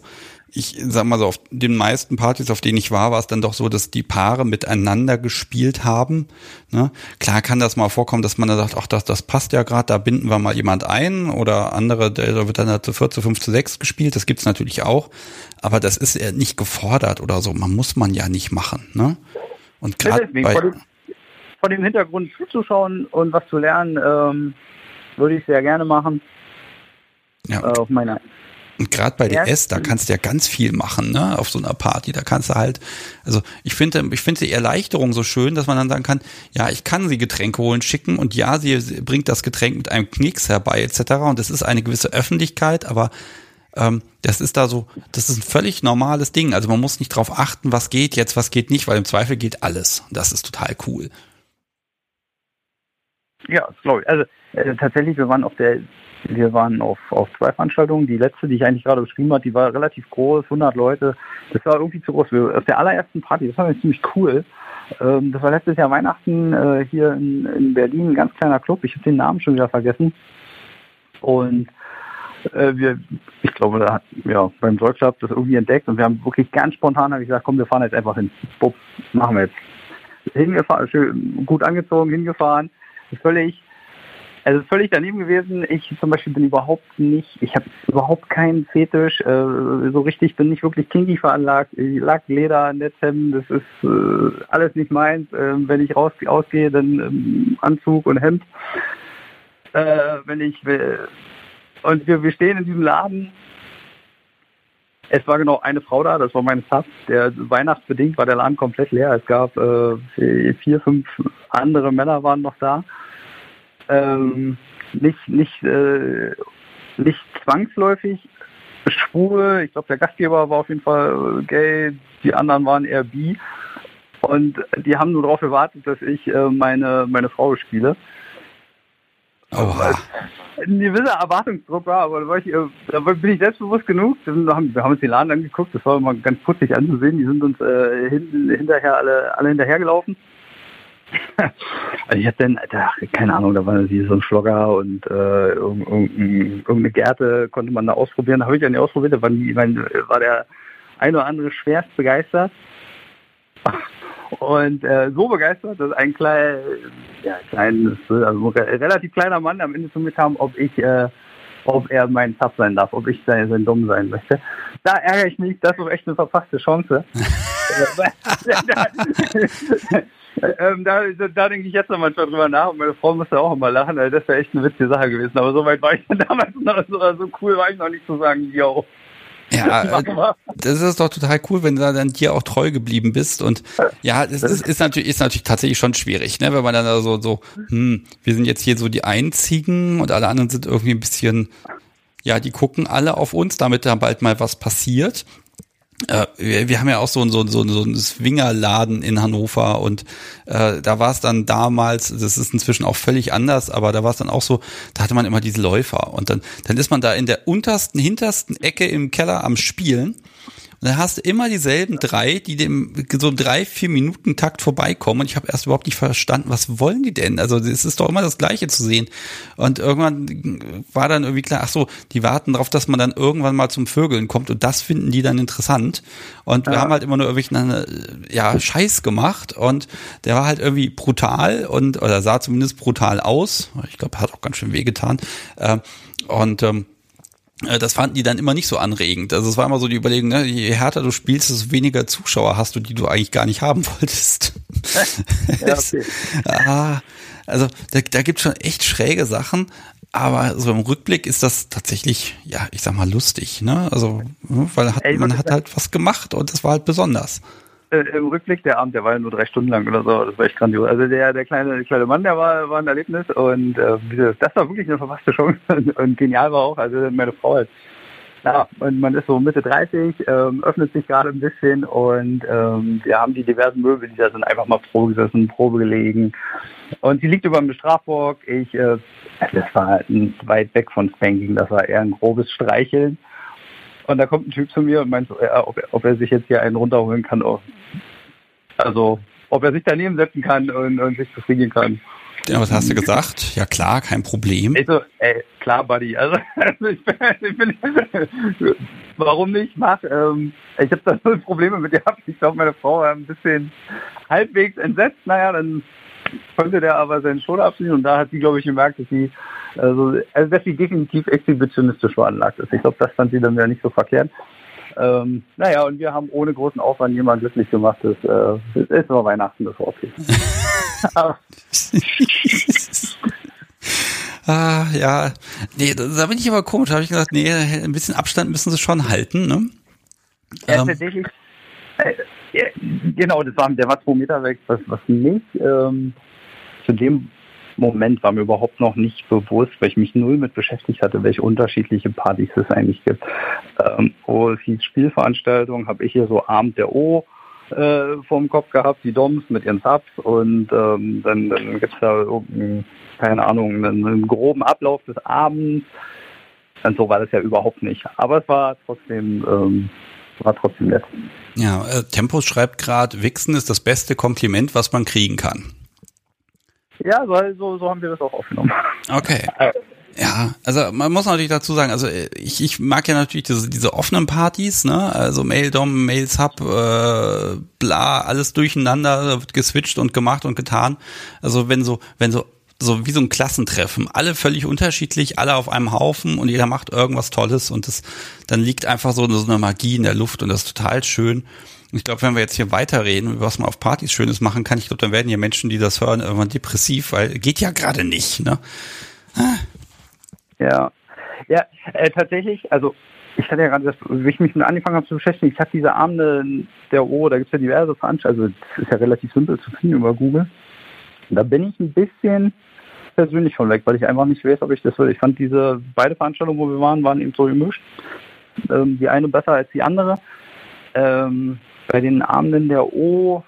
ich sag mal so, auf den meisten Partys, auf denen ich war, war es dann doch so, dass die Paare miteinander gespielt haben. Ne? Klar kann das mal vorkommen, dass man dann sagt, ach, das, das passt ja gerade, da binden wir mal jemand ein oder andere, da wird dann halt zu 4 zu 5 zu 6 gespielt, das gibt's natürlich auch. Aber das ist ja nicht gefordert oder so, man muss man ja nicht machen. Ne? Und gerade bei... Vor dem, vor dem Hintergrund zuzuschauen und was zu lernen, ähm, würde ich sehr gerne machen. Ja. Äh, auf meiner und gerade bei DS, da kannst du ja ganz viel machen, ne, auf so einer Party. Da kannst du halt, also ich finde, ich finde die Erleichterung so schön, dass man dann sagen kann, ja, ich kann sie Getränke holen schicken und ja, sie bringt das Getränk mit einem Knicks herbei, etc. Und das ist eine gewisse Öffentlichkeit, aber ähm, das ist da so, das ist ein völlig normales Ding. Also man muss nicht drauf achten, was geht jetzt, was geht nicht, weil im Zweifel geht alles. Und das ist total cool. Ja, glaube ich. Also äh, tatsächlich, wir waren auf der wir waren auf, auf zwei Veranstaltungen. Die letzte, die ich eigentlich gerade beschrieben habe, die war relativ groß, 100 Leute. Das war irgendwie zu groß. Wir, auf der allerersten Party, das war ziemlich cool. Ähm, das war letztes Jahr Weihnachten äh, hier in, in Berlin, ein ganz kleiner Club. Ich habe den Namen schon wieder vergessen. Und äh, wir, ich glaube, da hat, ja, beim Club das irgendwie entdeckt und wir haben wirklich ganz spontan habe ich gesagt, komm, wir fahren jetzt einfach hin. Bup, machen wir jetzt. Hingefahren, schön, gut angezogen, hingefahren. Völlig also völlig daneben gewesen. Ich zum Beispiel bin überhaupt nicht, ich habe überhaupt keinen Fetisch. Äh, so richtig bin ich wirklich kinky veranlagt. Lack, Leder, Netzhemden, das ist äh, alles nicht meins. Äh, wenn ich raus ausgehe, dann ähm, Anzug und Hemd. Äh, wenn ich und wir, wir stehen in diesem Laden. Es war genau eine Frau da, das war meine Sub. Der weihnachtsbedingt war der Laden komplett leer. Es gab äh, vier, fünf andere Männer waren noch da ähm, nicht, nicht, äh, nicht zwangsläufig schwul. Ich glaube, der Gastgeber war auf jeden Fall gay, die anderen waren eher bi. Und die haben nur darauf gewartet, dass ich äh, meine, meine Frau spiele. Oha. Ein gewisser Erwartungsdruck war, aber da, war ich, äh, da bin ich selbstbewusst genug. Wir haben, wir haben uns den Laden angeguckt, das war immer ganz putzig anzusehen. Die sind uns äh, hinten, hinterher alle, alle hinterhergelaufen. also ich hatte dann, ach, keine Ahnung, da war so ein Schlogger und äh, irgendeine Gärte konnte man da ausprobieren. Da habe ich dann ausprobiert, da war, mein, war der ein oder andere schwerst begeistert. Und äh, so begeistert, dass ein klein, ja, kleines, also relativ kleiner Mann am Ende zu mir kam, ob ich, äh, ob er mein Sub sein darf, ob ich sein, sein Dumm sein möchte. Da ärgere ich mich, das ist echt eine verpasste Chance. Ähm, da, da denke ich jetzt noch manchmal drüber nach und meine Frau musste auch immer lachen, weil das wäre echt eine witzige Sache gewesen. Aber so weit war ich damals noch, so, so cool war ich noch nicht zu sagen, yo. Ja, das ist doch total cool, wenn du dann dir auch treu geblieben bist. Und ja, es ist, ist, natürlich, ist natürlich tatsächlich schon schwierig, ne? wenn man dann so, so, hm, wir sind jetzt hier so die Einzigen und alle anderen sind irgendwie ein bisschen, ja, die gucken alle auf uns, damit da bald mal was passiert. Äh, wir, wir, haben ja auch so, so, so, so einen Swingerladen in Hannover und äh, da war es dann damals, das ist inzwischen auch völlig anders, aber da war es dann auch so, da hatte man immer diese Läufer und dann, dann ist man da in der untersten, hintersten Ecke im Keller am Spielen dann hast du immer dieselben drei, die dem so drei, vier Minuten Takt vorbeikommen. Und ich habe erst überhaupt nicht verstanden, was wollen die denn? Also es ist doch immer das Gleiche zu sehen. Und irgendwann war dann irgendwie klar, ach so, die warten darauf, dass man dann irgendwann mal zum Vögeln kommt. Und das finden die dann interessant. Und wir haben halt immer nur irgendwelchen, ja, Scheiß gemacht. Und der war halt irgendwie brutal und, oder sah zumindest brutal aus. Ich glaube, hat auch ganz schön wehgetan. Äh, und ähm, äh, das fanden die dann immer nicht so anregend. Also es war immer so die Überlegung, ne, je härter du spielst, desto weniger Zuschauer hast du, die du eigentlich gar nicht haben wolltest. ja, okay. ah, also da, da gibt schon echt schräge Sachen, aber so im Rückblick ist das tatsächlich, ja, ich sag mal, lustig, ne? Also, ne, weil hat, man hat halt was gemacht und das war halt besonders äh, im Rückblick, der Abend, der war ja nur drei Stunden lang oder so, das war echt grandios. Also der, der kleine, kleine Mann, der war, war ein Erlebnis und äh, das war wirklich eine verpasste Chance und genial war auch, also meine Frau halt, ja, und man ist so Mitte 30, ähm, öffnet sich gerade ein bisschen und ähm, wir haben die diversen Möbel, die da sind, einfach mal Probe gesessen, Probe gelegen. Und sie liegt über dem Strafburg. Ich, äh, das war halt weit weg von Spanking, das war eher ein grobes Streicheln. Und da kommt ein Typ zu mir und meint so, ja, ob, er, ob er sich jetzt hier einen runterholen kann. Also, ob er sich daneben setzen kann und, und sich befriedigen kann. Ja, was hast du gesagt? Ja klar, kein Problem. Ich so, ey, klar, Buddy. Also, also ich bin, ich bin, warum nicht? Mach. Ähm, ich habe da null Probleme mit gehabt. Ich glaube, meine Frau war ein bisschen halbwegs entsetzt. Naja, dann konnte der aber seinen Schulter abziehen und da hat sie, glaube ich, gemerkt, dass sie also, also dass sie definitiv exhibitionistisch veranlagt ist. Ich glaube, das fand sie dann wieder nicht so verkehrt. Ähm, naja, und wir haben ohne großen Aufwand jemanden glücklich gemacht. Das, äh, das ist aber Weihnachten, das okay. ah, ja. Nee, da bin ich aber komisch. Da habe ich gesagt, nee, ein bisschen Abstand müssen sie schon halten, ne? Ja, ähm. tatsächlich. Genau, das war, der war zwei Meter weg, was, was nicht. Ähm, zu dem Moment war mir überhaupt noch nicht bewusst, weil ich mich null mit beschäftigt hatte, welche unterschiedliche Partys es eigentlich gibt. Ähm, wo es hieß Spielveranstaltung, habe ich hier so Abend der O äh, vorm Kopf gehabt, die Doms mit ihren Subs und ähm, dann, dann gibt es da irgendeinen, keine Ahnung, einen, einen, groben Ablauf des Abends. Und so war das ja überhaupt nicht. Aber es war trotzdem, ähm, war trotzdem nett. Ja, äh, Tempos schreibt gerade, Wichsen ist das beste Kompliment, was man kriegen kann. Ja, so, so, haben wir das auch aufgenommen. Okay. Äh, ja, also man muss natürlich dazu sagen, also ich, ich mag ja natürlich diese, diese offenen Partys, ne? Also Mail-Dom, Mail-Sub, äh, bla, alles durcheinander, wird geswitcht und gemacht und getan. Also wenn so, wenn so, so wie so ein Klassentreffen, alle völlig unterschiedlich, alle auf einem Haufen und jeder macht irgendwas Tolles und das, dann liegt einfach so, so eine Magie in der Luft und das ist total schön. Ich glaube, wenn wir jetzt hier weiterreden, was man auf Partys Schönes machen kann, ich glaube, dann werden hier Menschen, die das hören, irgendwann depressiv, weil geht ja gerade nicht. Ne? Ja, ja, äh, tatsächlich, also ich hatte ja gerade, wie ich mich mit angefangen habe zu beschäftigen, ich habe diese Abende der O, da gibt es ja diverse Veranstaltungen, also es ist ja relativ simpel zu finden über Google. Da bin ich ein bisschen persönlich von weg, weil ich einfach nicht weiß, ob ich das will. Ich fand diese beide Veranstaltungen, wo wir waren, waren eben so gemischt. Ähm, die eine besser als die andere. Ähm, bei den Abenden der O,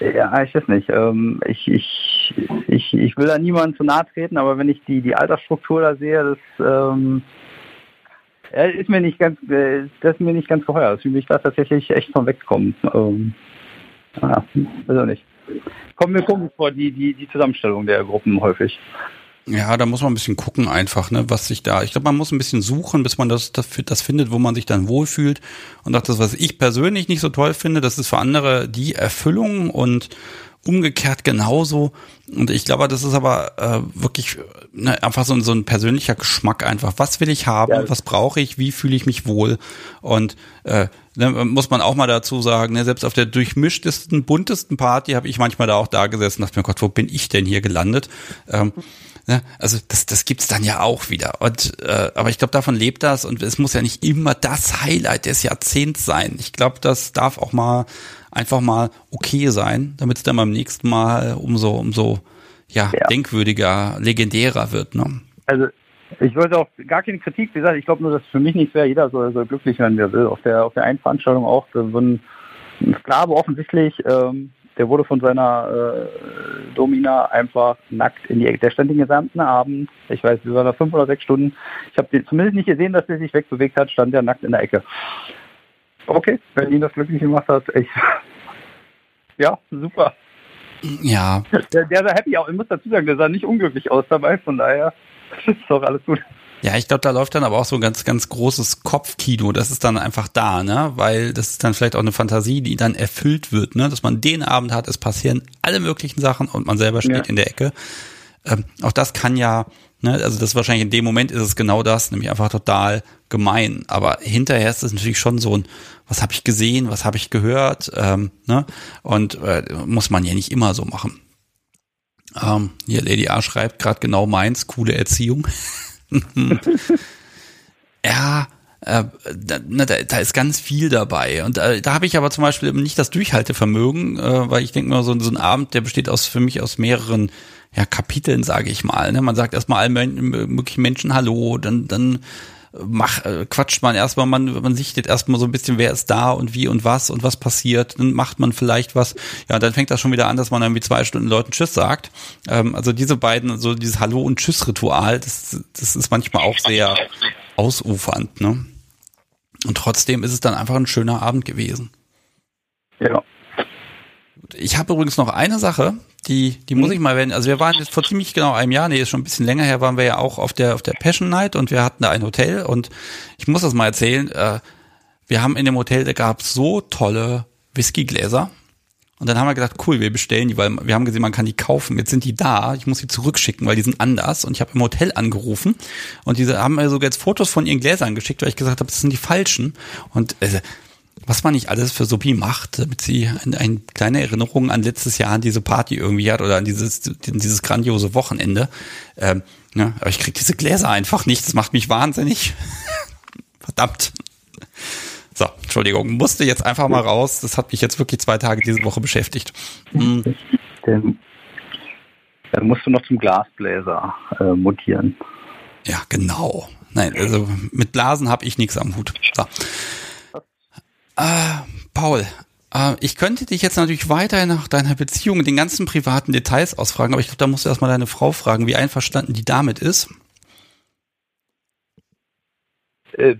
ja, ich weiß nicht. Ähm, ich, ich, ich, ich will da niemandem zu nahe treten, aber wenn ich die, die Altersstruktur da sehe, das ähm, ist mir nicht ganz, äh, das ist mir nicht ganz geheuer. Das mich da tatsächlich echt von wegkommen. Ähm, ja, weiß nicht. Kommt mir komisch vor, die, die, die Zusammenstellung der Gruppen häufig. Ja, da muss man ein bisschen gucken einfach, ne, was sich da. Ich glaube, man muss ein bisschen suchen, bis man das, das, das findet, wo man sich dann wohlfühlt. Und auch das, was ich persönlich nicht so toll finde, das ist für andere die Erfüllung und umgekehrt genauso. Und ich glaube, das ist aber äh, wirklich ne, einfach so, so ein persönlicher Geschmack einfach. Was will ich haben? Ja. Was brauche ich? Wie fühle ich mich wohl? Und äh, ne, muss man auch mal dazu sagen, ne, selbst auf der durchmischtesten, buntesten Party habe ich manchmal da auch da gesessen und dachte mir, Gott, wo bin ich denn hier gelandet? Ähm, Ne? Also das, das gibt's dann ja auch wieder. Und äh, aber ich glaube, davon lebt das und es muss ja nicht immer das Highlight des Jahrzehnts sein. Ich glaube, das darf auch mal einfach mal okay sein, damit es dann beim nächsten Mal umso umso ja, ja. denkwürdiger, legendärer wird. Ne? Also ich wollte auch gar keine Kritik, wie gesagt, ich glaube nur, dass für mich nicht wäre, jeder soll, soll glücklich werden, wie er will. Auf der auf der einen Veranstaltung auch, da wurden Sklave offensichtlich ähm, der wurde von seiner äh, Domina einfach nackt in die Ecke. Der stand den gesamten Abend, ich weiß, wir waren da fünf oder sechs Stunden. Ich habe zumindest nicht gesehen, dass er sich wegbewegt hat, stand der nackt in der Ecke. Okay, wenn ihn das glücklich gemacht hat, ich, ja, super. Ja. Der, der sah happy aus. Ich muss dazu sagen, der sah nicht unglücklich aus dabei, von daher ist doch alles gut. Ja, ich glaube, da läuft dann aber auch so ein ganz, ganz großes Kopfkino. Das ist dann einfach da, ne? Weil das ist dann vielleicht auch eine Fantasie, die dann erfüllt wird, ne? Dass man den Abend hat, es passieren alle möglichen Sachen und man selber steht ja. in der Ecke. Ähm, auch das kann ja, ne? Also das ist wahrscheinlich in dem Moment ist es genau das, nämlich einfach total gemein. Aber hinterher ist es natürlich schon so ein, was habe ich gesehen, was habe ich gehört, ähm, ne? Und äh, muss man ja nicht immer so machen. Ähm, hier Lady A schreibt gerade genau meins, coole Erziehung. ja, äh, da, da, da ist ganz viel dabei. Und äh, da habe ich aber zum Beispiel nicht das Durchhaltevermögen, äh, weil ich denke mal, so, so ein Abend, der besteht aus für mich aus mehreren ja, Kapiteln, sage ich mal. Ne? Man sagt erstmal allen möglichen Menschen Hallo, dann, dann mach, äh, quatscht man erstmal, man, man sichtet erstmal so ein bisschen, wer ist da und wie und was und was passiert, dann macht man vielleicht was. Ja, dann fängt das schon wieder an, dass man irgendwie zwei Stunden Leuten Tschüss sagt. Ähm, also diese beiden, so dieses Hallo- und Tschüss-Ritual, das, das ist manchmal auch sehr ausufernd, ne? Und trotzdem ist es dann einfach ein schöner Abend gewesen. Ja. Ich habe übrigens noch eine Sache, die, die muss mhm. ich mal erwähnen. Also wir waren jetzt vor ziemlich genau einem Jahr, nee, ist schon ein bisschen länger her, waren wir ja auch auf der, auf der Passion Night und wir hatten da ein Hotel und ich muss das mal erzählen, äh, wir haben in dem Hotel, da gab so tolle Whiskygläser. Und dann haben wir gedacht, cool, wir bestellen die, weil wir haben gesehen, man kann die kaufen. Jetzt sind die da, ich muss sie zurückschicken, weil die sind anders. Und ich habe im Hotel angerufen und diese haben mir sogar jetzt Fotos von ihren Gläsern geschickt, weil ich gesagt habe, das sind die falschen. Und äh, was man nicht alles für Sophie macht, damit sie eine, eine kleine Erinnerung an letztes Jahr an diese Party irgendwie hat oder an dieses, dieses grandiose Wochenende. Ähm, ne? Aber ich krieg diese Gläser einfach nicht. Das macht mich wahnsinnig. Verdammt. So, Entschuldigung, musste jetzt einfach mal raus. Das hat mich jetzt wirklich zwei Tage diese Woche beschäftigt. Hm. Dann, dann musst du noch zum Glasbläser äh, mutieren. Ja, genau. Nein, also mit Blasen habe ich nichts am Hut. So. Äh, Paul, äh, ich könnte dich jetzt natürlich weiter nach deiner Beziehung, den ganzen privaten Details ausfragen, aber ich glaube, da musst du erstmal deine Frau fragen, wie einverstanden die damit ist. Äh,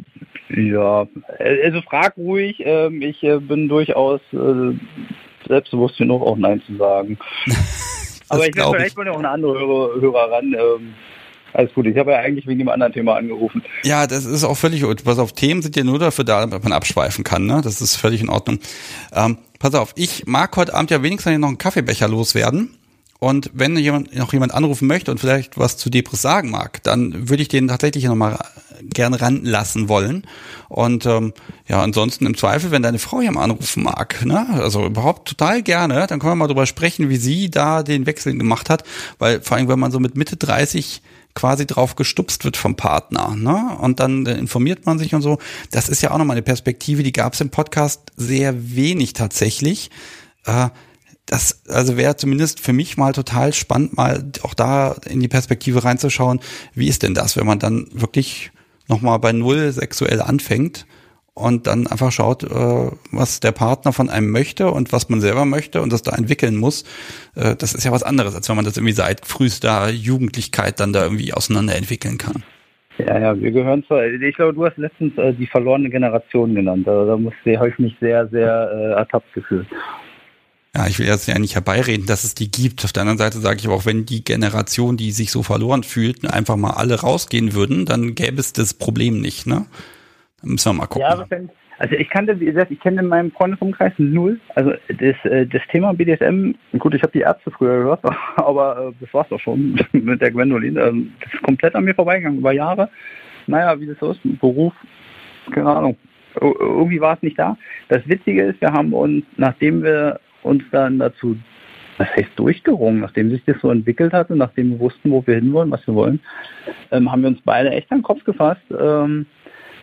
ja, also frag ruhig. Ähm, ich äh, bin durchaus äh, selbstbewusst genug, auch Nein zu sagen. Aber ich glaube, vielleicht wollen ja auch eine andere Hörer, Hörer ran. Alles gut, ich habe ja eigentlich wegen dem anderen Thema angerufen. Ja, das ist auch völlig gut. Pass auf, Themen sind ja nur dafür da, damit man abschweifen kann. Ne? Das ist völlig in Ordnung. Ähm, pass auf, ich mag heute Abend ja wenigstens noch einen Kaffeebecher loswerden. Und wenn jemand, noch jemand anrufen möchte und vielleicht was zu Depris sagen mag, dann würde ich den tatsächlich nochmal gerne ranlassen wollen. Und ähm, ja, ansonsten im Zweifel, wenn deine Frau ja mal anrufen mag, ne, also überhaupt total gerne, dann können wir mal drüber sprechen, wie sie da den Wechsel gemacht hat. Weil vor allem, wenn man so mit Mitte 30 quasi drauf gestupst wird vom Partner, ne? Und dann äh, informiert man sich und so. Das ist ja auch nochmal eine Perspektive, die gab es im Podcast sehr wenig tatsächlich. Äh, das also wäre zumindest für mich mal total spannend, mal auch da in die Perspektive reinzuschauen, wie ist denn das, wenn man dann wirklich nochmal bei Null sexuell anfängt und dann einfach schaut, äh, was der Partner von einem möchte und was man selber möchte und das da entwickeln muss. Äh, das ist ja was anderes, als wenn man das irgendwie seit frühester Jugendlichkeit dann da irgendwie auseinander entwickeln kann. Ja, ja, wir gehören zur, ich glaube, du hast letztens äh, die verlorene Generation genannt. Also, da muss, habe ich mich sehr, sehr äh, ertappt gefühlt. Ja, ich will jetzt ja nicht herbeireden, dass es die gibt. Auf der anderen Seite sage ich aber auch, wenn die Generation, die sich so verloren fühlt, einfach mal alle rausgehen würden, dann gäbe es das Problem nicht, ne? Müssen wir mal gucken. Ja, also ich kannte, wie gesagt, ich kenne in meinem Freundesumkreis null. Also das, äh, das Thema BDSM, gut, ich habe die Ärzte früher gehört, aber äh, das war's doch schon mit der Gwendolin. Ähm, das ist komplett an mir vorbeigegangen über Jahre. Naja, wie das so ist, Beruf, keine Ahnung. Irgendwie war es nicht da. Das Witzige ist, wir haben uns, nachdem wir uns dann dazu, was heißt durchgerungen, nachdem sich das so entwickelt hatte, nachdem wir wussten, wo wir hinwollen, was wir wollen, ähm, haben wir uns beide echt an den Kopf gefasst, ähm,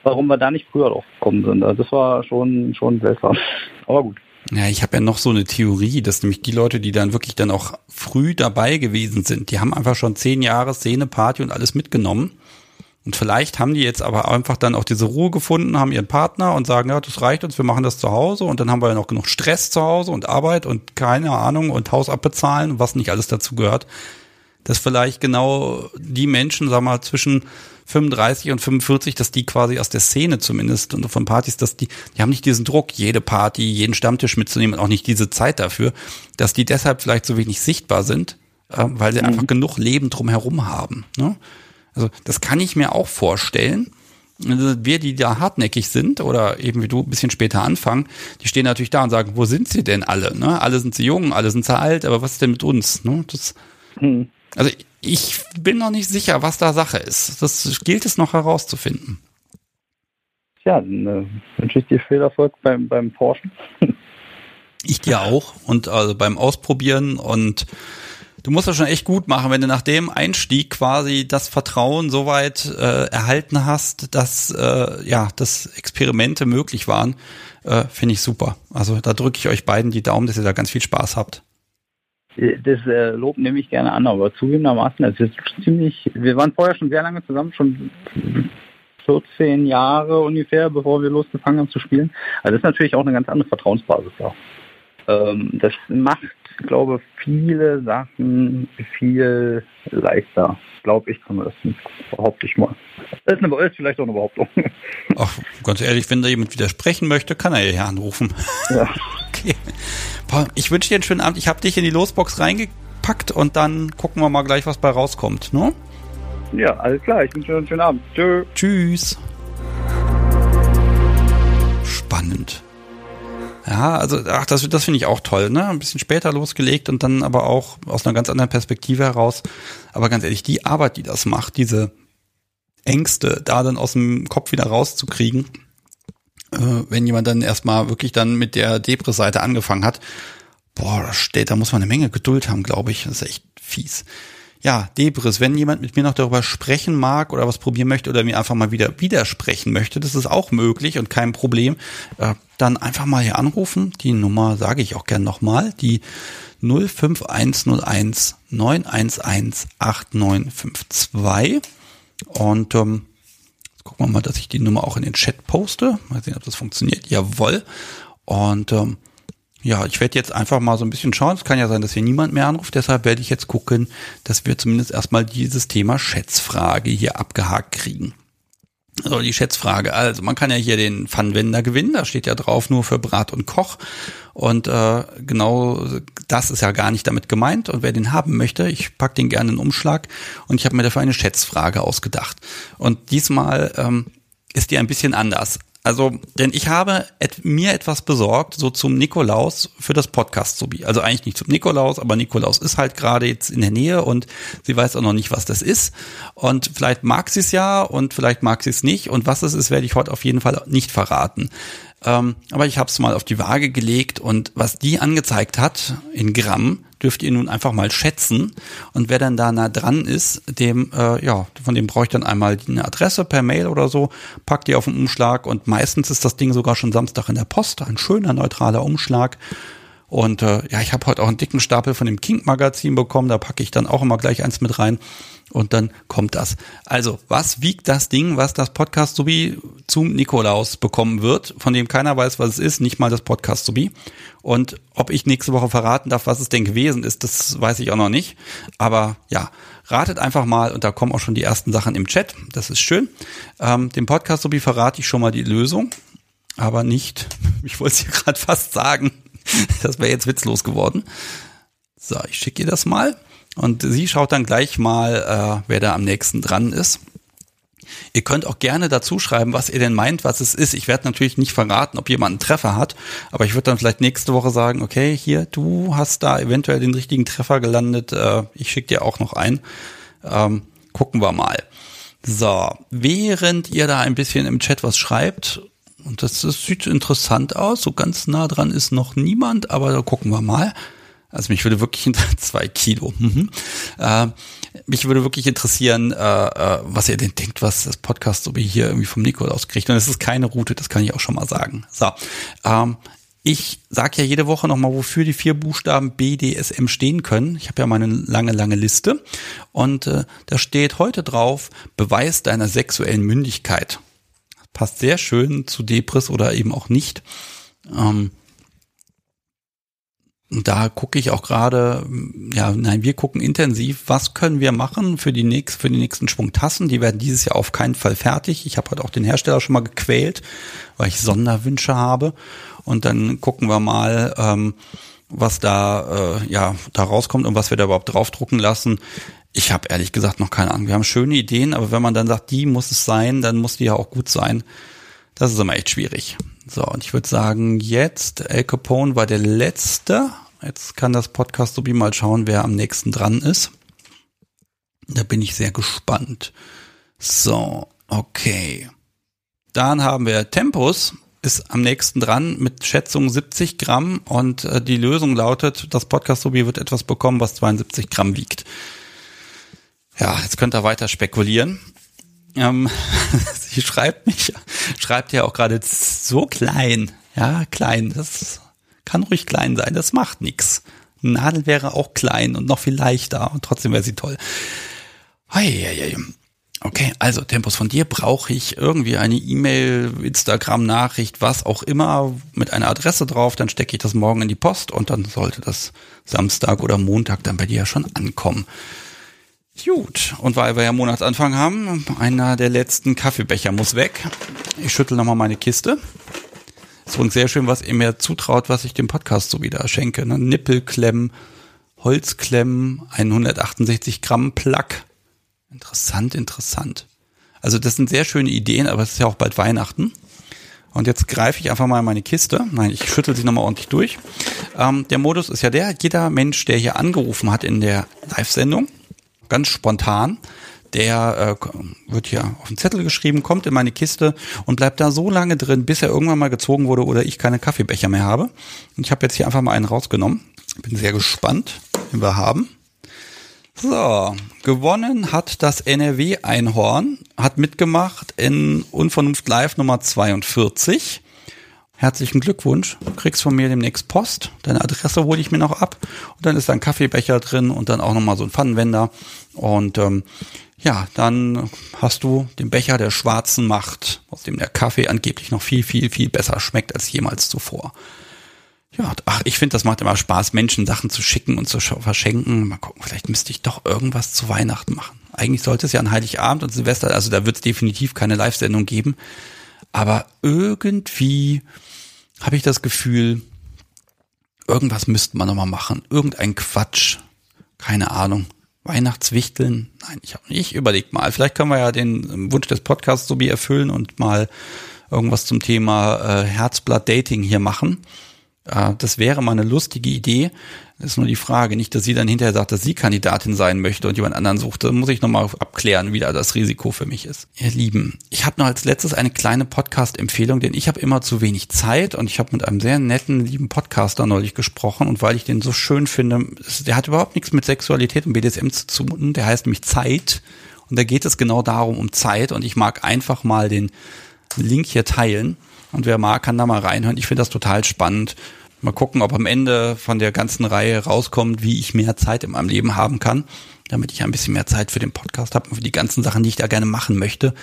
warum wir da nicht früher drauf gekommen sind. Also das war schon, schon seltsam. Aber gut. Ja, ich habe ja noch so eine Theorie, dass nämlich die Leute, die dann wirklich dann auch früh dabei gewesen sind, die haben einfach schon zehn Jahre Szene, Party und alles mitgenommen und vielleicht haben die jetzt aber einfach dann auch diese Ruhe gefunden, haben ihren Partner und sagen, ja, das reicht uns, wir machen das zu Hause und dann haben wir ja noch genug Stress zu Hause und Arbeit und keine Ahnung und Haus abbezahlen und was nicht alles dazu gehört. Dass vielleicht genau die Menschen, sag mal, zwischen 35 und 45, dass die quasi aus der Szene zumindest und von Partys, dass die, die haben nicht diesen Druck, jede Party, jeden Stammtisch mitzunehmen, auch nicht diese Zeit dafür, dass die deshalb vielleicht so wenig sichtbar sind, äh, weil sie mhm. einfach genug Leben drumherum haben. Ne? Also das kann ich mir auch vorstellen. Also wir, die da hartnäckig sind oder eben wie du ein bisschen später anfangen, die stehen natürlich da und sagen, wo sind sie denn alle? Ne? Alle sind sie jung, alle sind sie alt, aber was ist denn mit uns? Ne? Das, hm. Also ich bin noch nicht sicher, was da Sache ist. Das gilt es noch herauszufinden. Ja, dann äh, wünsche ich dir viel Erfolg beim, beim Forschen. ich dir auch und also beim Ausprobieren und du musst das schon echt gut machen, wenn du nach dem Einstieg quasi das Vertrauen so weit äh, erhalten hast, dass äh, ja, dass Experimente möglich waren, äh, finde ich super. Also da drücke ich euch beiden die Daumen, dass ihr da ganz viel Spaß habt. Das äh, Lob nehme ich gerne an, aber zugegebenermaßen, es ist ziemlich, wir waren vorher schon sehr lange zusammen, schon 14 Jahre ungefähr, bevor wir losgefangen haben zu spielen. Also das ist natürlich auch eine ganz andere Vertrauensbasis da. Ähm, das macht, glaube viele Sachen viel leichter. Glaube ich zumindest. Behaupte ich mal. Ist, eine, ist vielleicht auch eine Behauptung. Ach, ganz ehrlich, wenn da jemand widersprechen möchte, kann er ja hier anrufen. Ja. Okay. Paul, ich wünsche dir einen schönen Abend. Ich habe dich in die Losbox reingepackt und dann gucken wir mal gleich, was bei rauskommt. Ne? Ja, alles klar. Ich wünsche dir einen schönen Abend. Tschö. Tschüss. Spannend. Ja, also ach, das, das finde ich auch toll, ne? Ein bisschen später losgelegt und dann aber auch aus einer ganz anderen Perspektive heraus. Aber ganz ehrlich, die Arbeit, die das macht, diese Ängste da dann aus dem Kopf wieder rauszukriegen, äh, wenn jemand dann erstmal wirklich dann mit der Depris-Seite angefangen hat, boah, da steht, da muss man eine Menge Geduld haben, glaube ich. Das ist echt fies ja, Debris, wenn jemand mit mir noch darüber sprechen mag oder was probieren möchte oder mir einfach mal wieder widersprechen möchte, das ist auch möglich und kein Problem, äh, dann einfach mal hier anrufen. Die Nummer sage ich auch gern nochmal, die 05101 911 8952. Und ähm, jetzt gucken wir mal, dass ich die Nummer auch in den Chat poste. Mal sehen, ob das funktioniert. Jawohl. Und ähm, ja, ich werde jetzt einfach mal so ein bisschen schauen. Es kann ja sein, dass hier niemand mehr anruft. Deshalb werde ich jetzt gucken, dass wir zumindest erstmal dieses Thema Schätzfrage hier abgehakt kriegen. Also die Schätzfrage. Also man kann ja hier den Pfannwender gewinnen. Da steht ja drauf nur für Brat und Koch. Und äh, genau das ist ja gar nicht damit gemeint. Und wer den haben möchte, ich pack den gerne in den Umschlag. Und ich habe mir dafür eine Schätzfrage ausgedacht. Und diesmal ähm, ist die ein bisschen anders. Also, denn ich habe et mir etwas besorgt, so zum Nikolaus für das Podcast Subi. Also eigentlich nicht zum Nikolaus, aber Nikolaus ist halt gerade jetzt in der Nähe und sie weiß auch noch nicht, was das ist. Und vielleicht mag sie es ja und vielleicht mag sie es nicht. Und was es ist, werde ich heute auf jeden Fall nicht verraten. Ähm, aber ich habe es mal auf die Waage gelegt und was die angezeigt hat in Gramm, dürft ihr nun einfach mal schätzen. Und wer dann da nah dran ist, dem, äh, ja, von dem brauche ich dann einmal eine Adresse per Mail oder so, packt die auf den Umschlag und meistens ist das Ding sogar schon Samstag in der Post. Ein schöner, neutraler Umschlag. Und äh, ja, ich habe heute auch einen dicken Stapel von dem Kink-Magazin bekommen, da packe ich dann auch immer gleich eins mit rein und dann kommt das. Also, was wiegt das Ding, was das Podcast Subi zum Nikolaus bekommen wird, von dem keiner weiß, was es ist, nicht mal das Podcast Subi. Und ob ich nächste Woche verraten darf, was es denn gewesen ist, das weiß ich auch noch nicht. Aber ja, ratet einfach mal und da kommen auch schon die ersten Sachen im Chat. Das ist schön. Ähm, dem Podcast Subi verrate ich schon mal die Lösung, aber nicht, ich wollte es hier gerade fast sagen, das wäre jetzt witzlos geworden. So, ich schicke ihr das mal. Und sie schaut dann gleich mal, äh, wer da am nächsten dran ist. Ihr könnt auch gerne dazu schreiben, was ihr denn meint, was es ist. Ich werde natürlich nicht verraten, ob jemand einen Treffer hat, aber ich würde dann vielleicht nächste Woche sagen, okay, hier, du hast da eventuell den richtigen Treffer gelandet. Äh, ich schicke dir auch noch ein. Ähm, gucken wir mal. So, während ihr da ein bisschen im Chat was schreibt, und das, das sieht interessant aus, so ganz nah dran ist noch niemand, aber da gucken wir mal. Also mich würde wirklich zwei Kilo. Mhm. Äh, mich würde wirklich interessieren, äh, äh, was ihr denn denkt, was das Podcast so wie hier irgendwie vom Nikolaus kriegt. Und es ist keine Route, das kann ich auch schon mal sagen. So, ähm, ich sage ja jede Woche nochmal, wofür die vier Buchstaben BDSM stehen können. Ich habe ja meine lange, lange Liste. Und äh, da steht heute drauf, Beweis deiner sexuellen Mündigkeit. Passt sehr schön zu Depris oder eben auch nicht. Ähm, da gucke ich auch gerade, ja, nein, wir gucken intensiv, was können wir machen für die nächst, für die nächsten Schwung Tassen. Die werden dieses Jahr auf keinen Fall fertig. Ich habe halt auch den Hersteller schon mal gequält, weil ich Sonderwünsche habe. Und dann gucken wir mal, ähm, was da äh, ja da rauskommt und was wir da überhaupt draufdrucken lassen. Ich habe ehrlich gesagt noch keine Ahnung. Wir haben schöne Ideen, aber wenn man dann sagt, die muss es sein, dann muss die ja auch gut sein. Das ist immer echt schwierig. So, und ich würde sagen, jetzt El Capone war der letzte. Jetzt kann das Podcast Subi mal schauen, wer am nächsten dran ist. Da bin ich sehr gespannt. So, okay. Dann haben wir Tempus ist am nächsten dran mit Schätzung 70 Gramm und äh, die Lösung lautet, das Podcast Subi wird etwas bekommen, was 72 Gramm wiegt. Ja, jetzt könnt ihr weiter spekulieren. Ähm, sie schreibt mich, schreibt ja auch gerade so klein. Ja, klein. Das kann ruhig klein sein. Das macht nichts. Nadel wäre auch klein und noch viel leichter und trotzdem wäre sie toll. Okay, also Tempus, von dir brauche ich irgendwie eine E-Mail, Instagram-Nachricht, was auch immer mit einer Adresse drauf, dann stecke ich das morgen in die Post und dann sollte das Samstag oder Montag dann bei dir ja schon ankommen. Gut, und weil wir ja Monatsanfang haben, einer der letzten Kaffeebecher muss weg. Ich schüttel nochmal meine Kiste. Ist übrigens sehr schön, was ihr mir zutraut, was ich dem Podcast so wieder schenke. Ne? Nippelklemmen, Holzklemmen, 168 Gramm Plack Interessant, interessant. Also das sind sehr schöne Ideen, aber es ist ja auch bald Weihnachten. Und jetzt greife ich einfach mal in meine Kiste. Nein, ich schüttel sie nochmal ordentlich durch. Ähm, der Modus ist ja der, jeder Mensch, der hier angerufen hat in der Live-Sendung, ganz spontan, der äh, wird hier auf den Zettel geschrieben, kommt in meine Kiste und bleibt da so lange drin, bis er irgendwann mal gezogen wurde oder ich keine Kaffeebecher mehr habe. Und ich habe jetzt hier einfach mal einen rausgenommen. Bin sehr gespannt, den wir haben. So, gewonnen hat das NRW-Einhorn, hat mitgemacht in Unvernunft Live Nummer 42. Herzlichen Glückwunsch. Du kriegst von mir demnächst Post. Deine Adresse hole ich mir noch ab. Und dann ist da ein Kaffeebecher drin und dann auch nochmal so ein Pfannenwender. Und ähm, ja, dann hast du den Becher der schwarzen Macht, aus dem der Kaffee angeblich noch viel, viel, viel besser schmeckt als jemals zuvor. Ja, ach, ich finde, das macht immer Spaß, Menschen Sachen zu schicken und zu verschenken. Mal gucken, vielleicht müsste ich doch irgendwas zu Weihnachten machen. Eigentlich sollte es ja an Heiligabend und Silvester, also da wird es definitiv keine Live-Sendung geben. Aber irgendwie habe ich das Gefühl, irgendwas müsste man nochmal machen. Irgendein Quatsch. Keine Ahnung. Weihnachtswichteln? Nein, ich habe nicht. Überlegt mal. Vielleicht können wir ja den Wunsch des Podcasts so wie erfüllen und mal irgendwas zum Thema äh, Herzblatt Dating hier machen. Äh, das wäre mal eine lustige Idee. Ist nur die Frage, nicht, dass sie dann hinterher sagt, dass sie Kandidatin sein möchte und jemand anderen sucht. Da muss ich nochmal abklären, wie da das Risiko für mich ist. Ihr Lieben, ich habe noch als letztes eine kleine Podcast-Empfehlung, denn ich habe immer zu wenig Zeit und ich habe mit einem sehr netten, lieben Podcaster neulich gesprochen und weil ich den so schön finde, der hat überhaupt nichts mit Sexualität und BDSM zu tun, der heißt nämlich Zeit und da geht es genau darum, um Zeit und ich mag einfach mal den Link hier teilen und wer mag, kann da mal reinhören. Ich finde das total spannend Mal gucken, ob am Ende von der ganzen Reihe rauskommt, wie ich mehr Zeit in meinem Leben haben kann, damit ich ein bisschen mehr Zeit für den Podcast habe und für die ganzen Sachen, die ich da gerne machen möchte.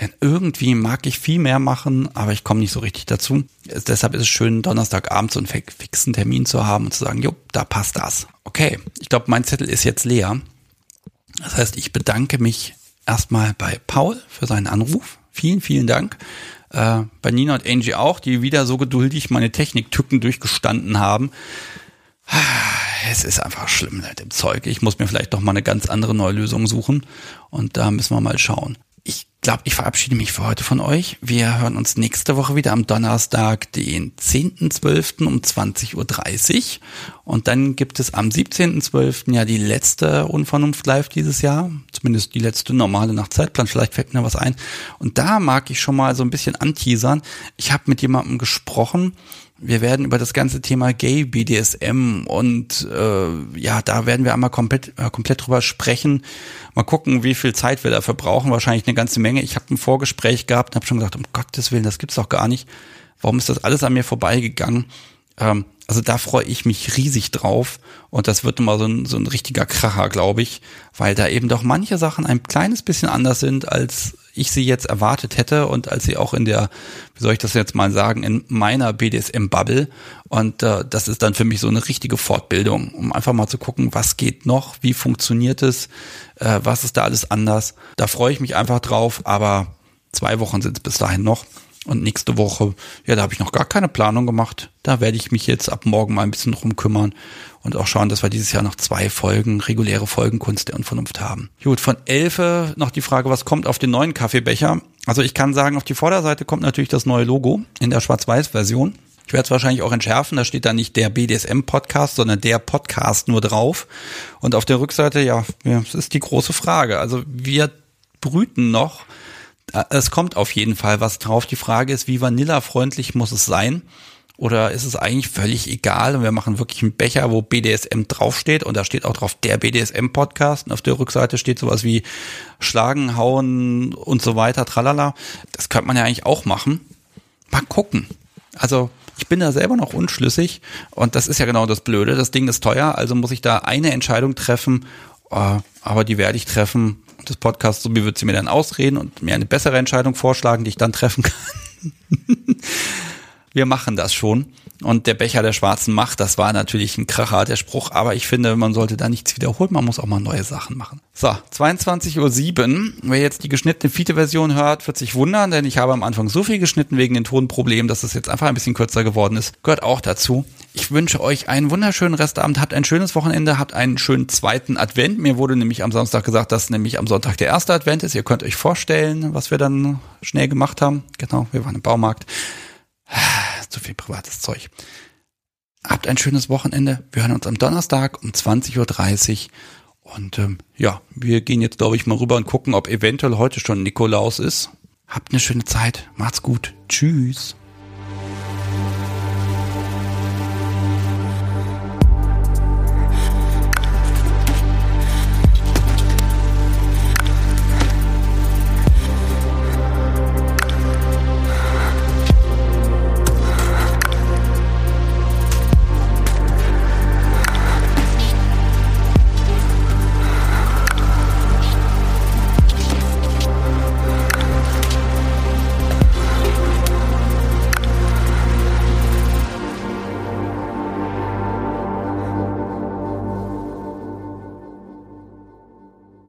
Denn irgendwie mag ich viel mehr machen, aber ich komme nicht so richtig dazu. Deshalb ist es schön, Donnerstagabend so einen fixen Termin zu haben und zu sagen, jo, da passt das. Okay, ich glaube, mein Zettel ist jetzt leer. Das heißt, ich bedanke mich erstmal bei Paul für seinen Anruf. Vielen, vielen Dank. Äh, bei Nina und Angie auch, die wieder so geduldig meine Techniktücken durchgestanden haben. Es ist einfach schlimm mit dem Zeug. Ich muss mir vielleicht doch mal eine ganz andere neue Lösung suchen. Und da müssen wir mal schauen. Ich glaube, ich verabschiede mich für heute von euch. Wir hören uns nächste Woche wieder am Donnerstag, den 10.12. um 20.30 Uhr. Und dann gibt es am 17.12. ja die letzte Unvernunft live dieses Jahr. Zumindest die letzte normale nach Zeitplan. Vielleicht fällt mir was ein. Und da mag ich schon mal so ein bisschen anteasern. Ich habe mit jemandem gesprochen, wir werden über das ganze Thema Gay BDSM und äh, ja, da werden wir einmal komplett äh, komplett drüber sprechen. Mal gucken, wie viel Zeit wir dafür brauchen. Wahrscheinlich eine ganze Menge. Ich habe ein Vorgespräch gehabt und habe schon gesagt, um Gottes Willen, das gibt's doch gar nicht. Warum ist das alles an mir vorbeigegangen? Ähm, also da freue ich mich riesig drauf und das wird immer so ein, so ein richtiger Kracher, glaube ich, weil da eben doch manche Sachen ein kleines bisschen anders sind, als ich sie jetzt erwartet hätte und als sie auch in der, wie soll ich das jetzt mal sagen, in meiner BDSM-Bubble. Und äh, das ist dann für mich so eine richtige Fortbildung, um einfach mal zu gucken, was geht noch, wie funktioniert es, äh, was ist da alles anders. Da freue ich mich einfach drauf, aber zwei Wochen sind es bis dahin noch. Und nächste Woche, ja, da habe ich noch gar keine Planung gemacht. Da werde ich mich jetzt ab morgen mal ein bisschen drum kümmern und auch schauen, dass wir dieses Jahr noch zwei Folgen, reguläre Folgen Kunst der Unvernunft haben. Gut, von Elfe noch die Frage, was kommt auf den neuen Kaffeebecher? Also ich kann sagen, auf die Vorderseite kommt natürlich das neue Logo in der Schwarz-Weiß-Version. Ich werde es wahrscheinlich auch entschärfen, da steht da nicht der BDSM-Podcast, sondern der Podcast nur drauf. Und auf der Rückseite, ja, das ist die große Frage. Also wir brüten noch. Es kommt auf jeden Fall was drauf. Die Frage ist, wie vanillafreundlich muss es sein? Oder ist es eigentlich völlig egal und wir machen wirklich einen Becher, wo BDSM draufsteht und da steht auch drauf der BDSM-Podcast und auf der Rückseite steht sowas wie Schlagen, Hauen und so weiter, tralala. Das könnte man ja eigentlich auch machen. Mal gucken. Also ich bin da selber noch unschlüssig und das ist ja genau das Blöde. Das Ding ist teuer, also muss ich da eine Entscheidung treffen, äh, aber die werde ich treffen des Podcasts, so wie wird sie mir dann ausreden und mir eine bessere Entscheidung vorschlagen, die ich dann treffen kann. wir machen das schon. Und der Becher der schwarzen Macht, das war natürlich ein Kracher, der Spruch, aber ich finde, man sollte da nichts wiederholen, man muss auch mal neue Sachen machen. So, 22.07 Uhr. Wer jetzt die geschnittene Fiete-Version hört, wird sich wundern, denn ich habe am Anfang so viel geschnitten wegen den Tonproblemen, dass es jetzt einfach ein bisschen kürzer geworden ist. Gehört auch dazu. Ich wünsche euch einen wunderschönen Restabend, habt ein schönes Wochenende, habt einen schönen zweiten Advent. Mir wurde nämlich am Samstag gesagt, dass nämlich am Sonntag der erste Advent ist. Ihr könnt euch vorstellen, was wir dann schnell gemacht haben. Genau, wir waren im Baumarkt. Zu viel privates Zeug. Habt ein schönes Wochenende. Wir hören uns am Donnerstag um 20.30 Uhr. Und ähm, ja, wir gehen jetzt, glaube ich, mal rüber und gucken, ob eventuell heute schon Nikolaus ist. Habt eine schöne Zeit. Macht's gut. Tschüss.